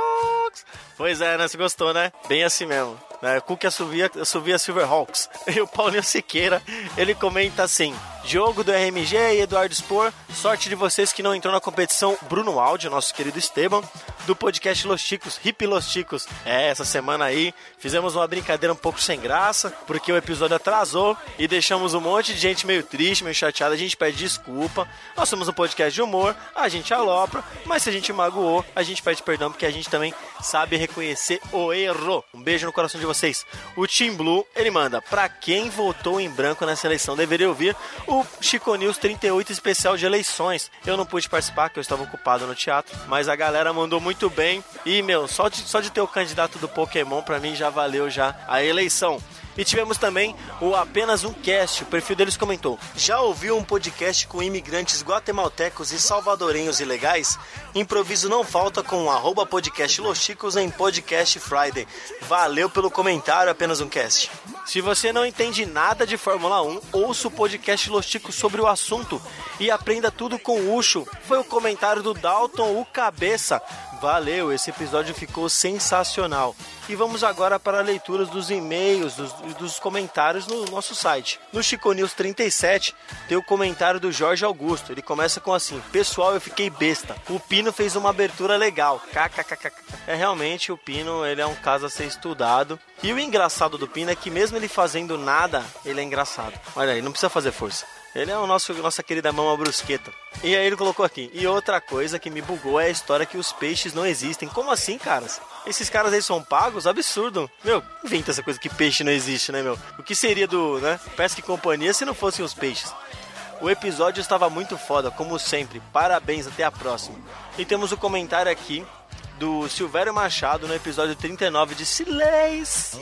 Pois é, né? Você gostou, né? Bem assim mesmo. Né? Cook assovia, assovia Silverhawks. E o Paulinho Siqueira, ele comenta assim: Jogo do RMG e Eduardo Spor, sorte de vocês que não entrou na competição Bruno Áudio, nosso querido Esteban, do podcast Los Chicos, Hip Los Chicos. É, essa semana aí fizemos uma brincadeira um pouco sem graça, porque o episódio atrasou e deixamos um monte de gente meio triste, meio chateada. A gente pede desculpa. Nós somos um podcast de humor, a gente alopra, mas se a gente magoou, a gente pede perdão, porque a gente também sabe reconhecer o erro. Um beijo no coração de vocês. O Team Blue, ele manda, pra quem votou em branco nessa eleição, deveria ouvir o Chico News 38 especial de eleições. Eu não pude participar, porque eu estava ocupado no teatro, mas a galera mandou muito bem. E, meu, só de, só de ter o candidato do Pokémon, pra mim já valeu já a eleição. E tivemos também o Apenas Um Cast, o perfil deles comentou: Já ouviu um podcast com imigrantes guatemaltecos e salvadorenhos ilegais? Improviso não falta com o podcast Los Chicos em Podcast Friday. Valeu pelo comentário, Apenas Um Cast. Se você não entende nada de Fórmula 1, ouça o podcast Los Ticos sobre o assunto e aprenda tudo com o Ucho. Foi o comentário do Dalton, o cabeça. Valeu, esse episódio ficou sensacional. E vamos agora para a leitura dos e-mails, dos, dos comentários no nosso site. No Chico News 37 tem o comentário do Jorge Augusto. Ele começa com assim: Pessoal, eu fiquei besta. O Pino fez uma abertura legal. KKKK. É realmente o Pino, ele é um caso a ser estudado. E o engraçado do Pino é que mesmo ele fazendo nada, ele é engraçado. Olha aí, não precisa fazer força. Ele é o nosso nossa querida mama brusqueta. E aí ele colocou aqui. E outra coisa que me bugou é a história que os peixes não existem. Como assim, caras? Esses caras aí são pagos? Absurdo. Meu, inventa essa coisa que peixe não existe, né, meu? O que seria do, né, Pesca e Companhia se não fossem os peixes? O episódio estava muito foda, como sempre. Parabéns, até a próxima. E temos o comentário aqui do Silvério Machado no episódio 39 de Silêncio.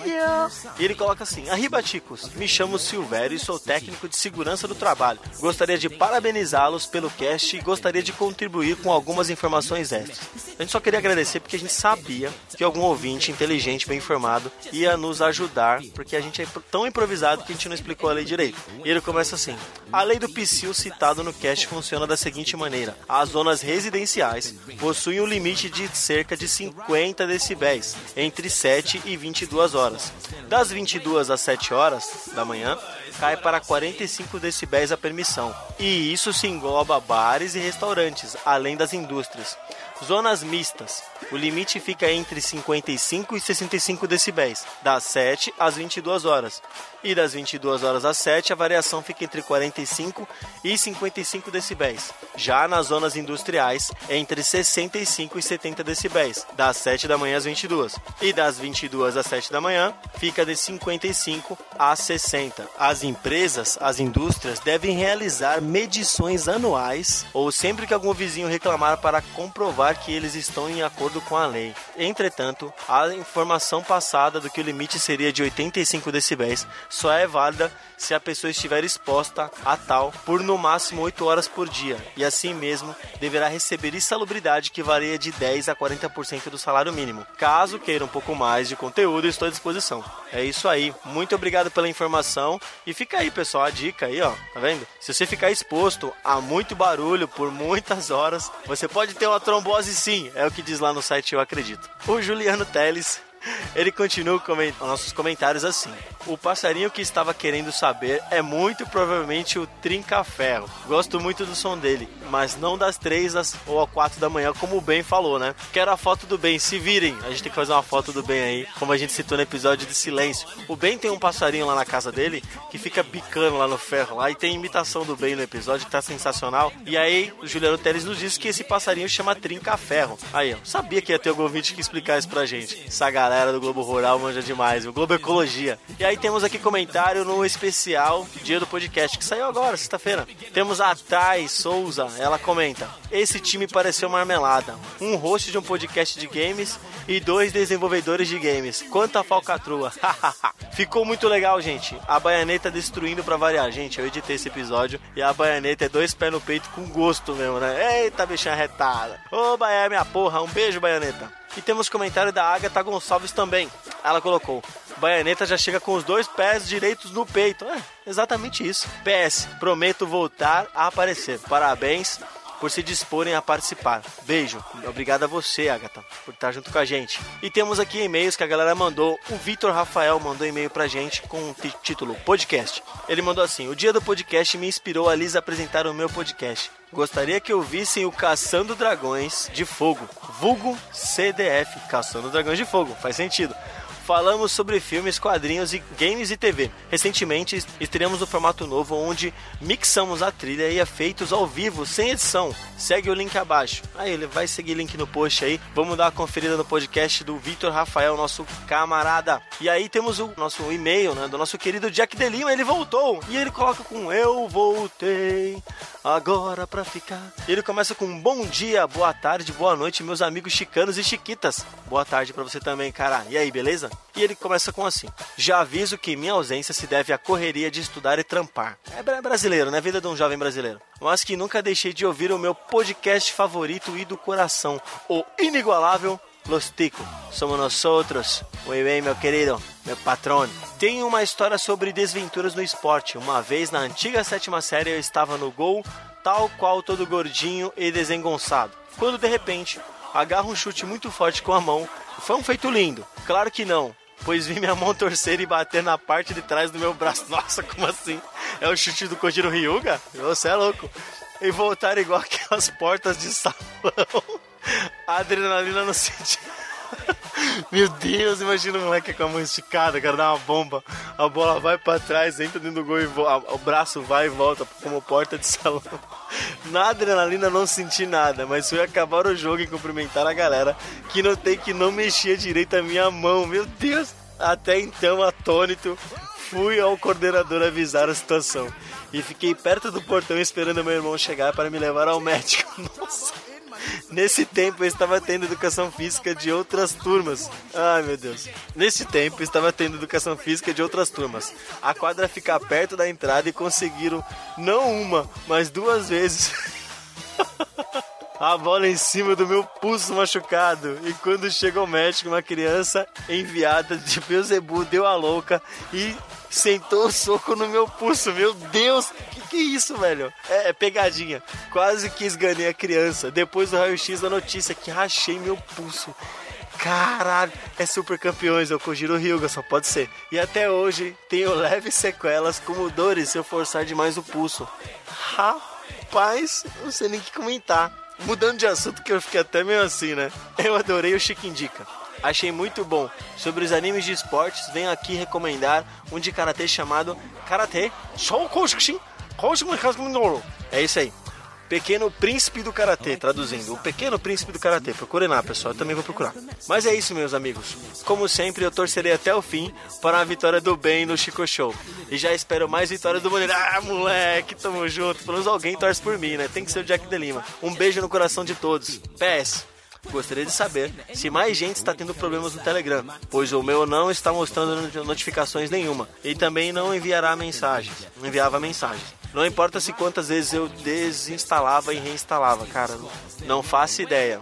E ele coloca assim: Arriba, Ticos. Me chamo Silvério e sou técnico de segurança do trabalho. Gostaria de parabenizá-los pelo cast e gostaria de contribuir com algumas informações extras. A gente só queria agradecer porque a gente sabia que algum ouvinte inteligente, bem informado, ia nos ajudar, porque a gente é tão improvisado que a gente não explicou a lei direito. E ele começa assim: A lei do PSIL citado no cast funciona da seguinte maneira: as zonas residenciais possuem um limite de cerca de 50 decibéis entre 7 e 22 horas. Das 22 às 7 horas da manhã, cai para 45 decibéis a permissão. E isso se engloba bares e restaurantes, além das indústrias. Zonas mistas. O limite fica entre 55 e 65 decibéis, das 7 às 22 horas. E das 22 horas às 7, a variação fica entre 45 e 55 decibéis. Já nas zonas industriais, entre 65 e 70 decibéis, das 7 da manhã às 22. E das 22 às 7 da manhã, fica de 55 a 60. As empresas, as indústrias, devem realizar medições anuais ou sempre que algum vizinho reclamar para comprovar que eles estão em acordo com a lei. Entretanto, a informação passada do que o limite seria de 85 decibéis só é válida se a pessoa estiver exposta a tal por no máximo 8 horas por dia e assim mesmo deverá receber insalubridade que varia de 10 a 40% do salário mínimo. Caso queira um pouco mais de conteúdo, estou à disposição. É isso aí. Muito obrigado pela informação e fica aí, pessoal, a dica aí, ó. Tá vendo? Se você ficar exposto a muito barulho por muitas horas, você pode ter uma trombose sim, é o que diz lá no site Eu Acredito. O Juliano Teles ele continua com nossos comentários assim. O passarinho que estava querendo saber é muito provavelmente o Trinca-Ferro. Gosto muito do som dele, mas não das três às, ou às quatro da manhã, como o Ben falou, né? Quero a foto do Ben, se virem. A gente tem que fazer uma foto do Ben aí, como a gente citou no episódio de Silêncio. O Ben tem um passarinho lá na casa dele que fica bicando lá no ferro lá e tem imitação do Ben no episódio que tá sensacional. E aí o Juliano Teles nos disse que esse passarinho chama Trinca-Ferro. Aí, ó, sabia que ia ter algum ouvinte que explicar isso pra gente. Essa galera do Globo Rural manja demais, o Globo Ecologia. E aí temos aqui comentário no especial Dia do Podcast, que saiu agora, sexta-feira. Temos a Thay Souza, ela comenta: Esse time pareceu marmelada. Um host de um podcast de games e dois desenvolvedores de games. Quanta falcatrua. Ficou muito legal, gente. A baianeta destruindo pra variar. Gente, eu editei esse episódio e a baianeta é dois pés no peito com gosto mesmo, né? Eita, bichinha retada. Ô, Baiana, minha porra. Um beijo, baianeta. E temos comentário da Agatha Gonçalves também. Ela colocou: Baianeta já chega com os dois pés direitos no peito. É, exatamente isso. PS, prometo voltar a aparecer. Parabéns por se disporem a participar. Beijo. Obrigado a você, Agatha, por estar junto com a gente. E temos aqui e-mails que a galera mandou. O Vitor Rafael mandou e-mail pra gente com o título podcast. Ele mandou assim: O dia do podcast me inspirou a Liz apresentar o meu podcast. Gostaria que ouvissem o Caçando Dragões de Fogo, vulgo CDF, Caçando Dragões de Fogo, faz sentido. Falamos sobre filmes, quadrinhos e games e TV. Recentemente estreamos um formato novo onde mixamos a trilha e efeitos ao vivo, sem edição. Segue o link abaixo. Aí ele vai seguir link no post aí. Vamos dar uma conferida no podcast do Vitor Rafael, nosso camarada. E aí temos o nosso e-mail, né, do nosso querido Jack de Lima. Ele voltou e ele coloca com eu voltei agora pra ficar. E ele começa com bom dia, boa tarde, boa noite, meus amigos chicanos e chiquitas. Boa tarde para você também, cara. E aí, beleza? E ele começa com assim: Já aviso que minha ausência se deve à correria de estudar e trampar. É brasileiro, né? Vida de um jovem brasileiro. Mas que nunca deixei de ouvir o meu podcast favorito e do coração, o inigualável Los Tico, somos nós outros. Muy bem, meu querido, meu patrão. Tem uma história sobre desventuras no esporte. Uma vez, na antiga sétima série, eu estava no gol, tal qual todo gordinho e desengonçado. Quando, de repente, agarro um chute muito forte com a mão. Foi um feito lindo. Claro que não, pois vi minha mão torcer e bater na parte de trás do meu braço. Nossa, como assim? É o chute do Kojiro Ryuga? Você é louco. E voltar igual aquelas portas de salão. A adrenalina não senti. Meu Deus, imagina um moleque com a mão esticada, cara, dá uma bomba. A bola vai pra trás, entra dentro do gol e o braço vai e volta como porta de salão. Na adrenalina não senti nada, mas fui acabar o jogo e cumprimentar a galera que notei que não mexia direito a minha mão. Meu Deus! Até então, atônito, fui ao coordenador avisar a situação. E fiquei perto do portão esperando meu irmão chegar para me levar ao médico. Nossa! Nesse tempo eu estava tendo educação física de outras turmas. Ai meu Deus. Nesse tempo eu estava tendo educação física de outras turmas. A quadra fica perto da entrada e conseguiram não uma, mas duas vezes a bola em cima do meu pulso machucado. E quando chega o médico, uma criança enviada de Beuzebu deu a louca e sentou o soco no meu pulso. Meu Deus, que isso, velho? É, é pegadinha. Quase que esganei a criança. Depois do raio-x da notícia que rachei meu pulso. Caralho, é super campeões, o Kojiro Hyuga, só pode ser. E até hoje tenho leves sequelas como dores se eu forçar demais o pulso. Rapaz, não sei nem o que comentar. Mudando de assunto que eu fiquei até meio assim, né? Eu adorei o Chiquindica. Achei muito bom. Sobre os animes de esportes, venho aqui recomendar um de karatê chamado Karate Shoukoushin Koushin É isso aí. Pequeno Príncipe do Karatê, traduzindo. O Pequeno Príncipe do Karatê. Procurem lá, pessoal. Eu também vou procurar. Mas é isso, meus amigos. Como sempre, eu torcerei até o fim para a vitória do bem no Chico Show. E já espero mais vitórias do Moreira. Ah, moleque, tamo junto. Pelo menos alguém torce por mim, né? Tem que ser o Jack de Lima. Um beijo no coração de todos. PS. Gostaria de saber se mais gente está tendo problemas no Telegram, pois o meu não está mostrando notificações nenhuma e também não enviará mensagens, não enviava mensagens. Não importa se quantas vezes eu desinstalava e reinstalava, cara, não faço ideia.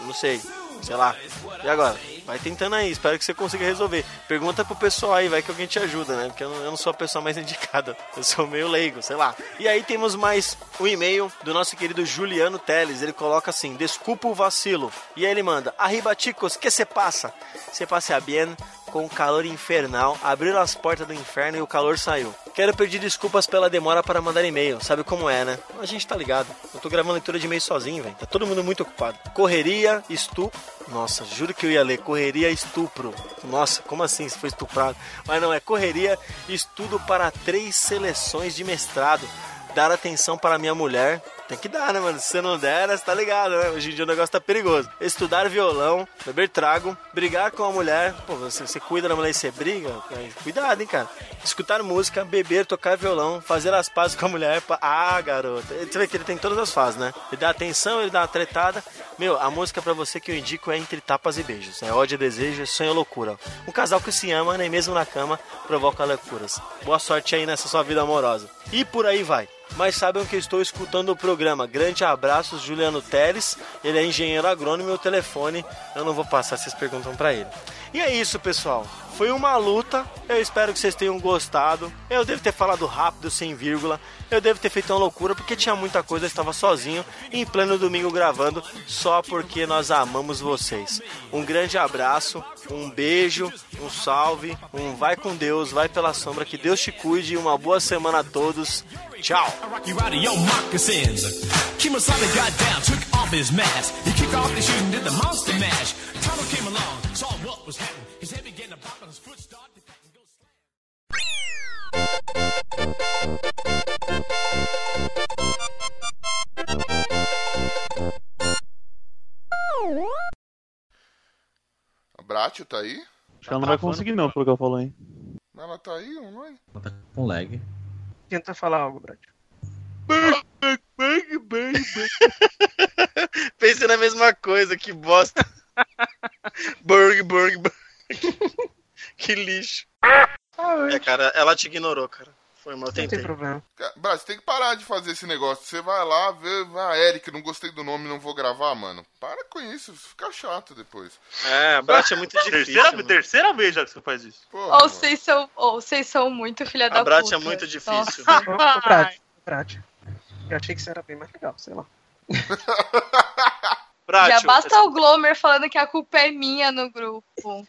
Não sei, sei lá. E agora? Vai tentando aí, espero que você consiga resolver. Pergunta pro pessoal aí, vai que alguém te ajuda, né? Porque eu não, eu não sou a pessoa mais indicada. Eu sou meio leigo, sei lá. E aí temos mais um e-mail do nosso querido Juliano Teles. Ele coloca assim: Desculpa o vacilo. E aí ele manda: Arriba, chicos, que se passa? Se passa bien com o calor infernal, abriram as portas do inferno e o calor saiu. Quero pedir desculpas pela demora para mandar e-mail, sabe como é, né? A gente tá ligado. Eu tô gravando leitura de e-mail sozinho, velho. Tá todo mundo muito ocupado. Correria, estupro. Nossa, juro que eu ia ler. Correria, estupro. Nossa, como assim se foi estuprado? Mas não, é correria, estudo para três seleções de mestrado. Dar atenção para minha mulher. Tem que dar, né, mano? Se você não der, você tá ligado, né? Hoje em dia o negócio tá perigoso. Estudar violão, beber trago, brigar com a mulher. Pô, você, você cuida da mulher e você briga? É, Cuidado, hein, cara. Escutar música, beber, tocar violão, fazer as pazes com a mulher. Ah, garota. Você vê que ele tem todas as fases, né? Ele dá atenção, ele dá uma tretada. Meu, a música pra você que eu indico é Entre Tapas e Beijos. É ódio, desejo, sonho e loucura. Um casal que se ama, nem mesmo na cama, provoca loucuras. Boa sorte aí nessa sua vida amorosa. E por aí vai. Mas saibam que eu estou escutando o programa. Grande abraços, Juliano Teles. Ele é engenheiro agrônomo e o telefone eu não vou passar, vocês perguntam pra ele. E é isso, pessoal. Foi uma luta. Eu espero que vocês tenham gostado. Eu devo ter falado rápido, sem vírgula. Eu devo ter feito uma loucura porque tinha muita coisa. Eu estava sozinho, em pleno domingo gravando, só porque nós amamos vocês. Um grande abraço, um beijo, um salve, um vai com Deus, vai pela sombra. Que Deus te cuide uma boa semana a todos. Tchau. came along, saw what was happening. A Bratio tá aí? Acho que ela não vai conseguir, não, pelo que ela falou, hein? Ela tá aí, não é? Com lag. Tenta falar algo, Brad. Pensei na mesma coisa, que bosta. Burg, burg, burg. que lixo. É, cara, ela te ignorou, cara. Foi mal, eu Não tem tentei. problema. Brad, você tem que parar de fazer esse negócio. Você vai lá, vê, ah, Eric, não gostei do nome, não vou gravar, mano. Para com isso, fica chato depois. É, Brat é muito difícil. Terceira, mano. terceira vez já que você faz isso. Porra, Ou vocês são, ou vocês são muito filha da A Brat puta. é muito difícil. Brad, Brad. Eu achei que você era bem mais legal, sei lá. Brat, Já basta o Glomer falando que a culpa é minha no grupo.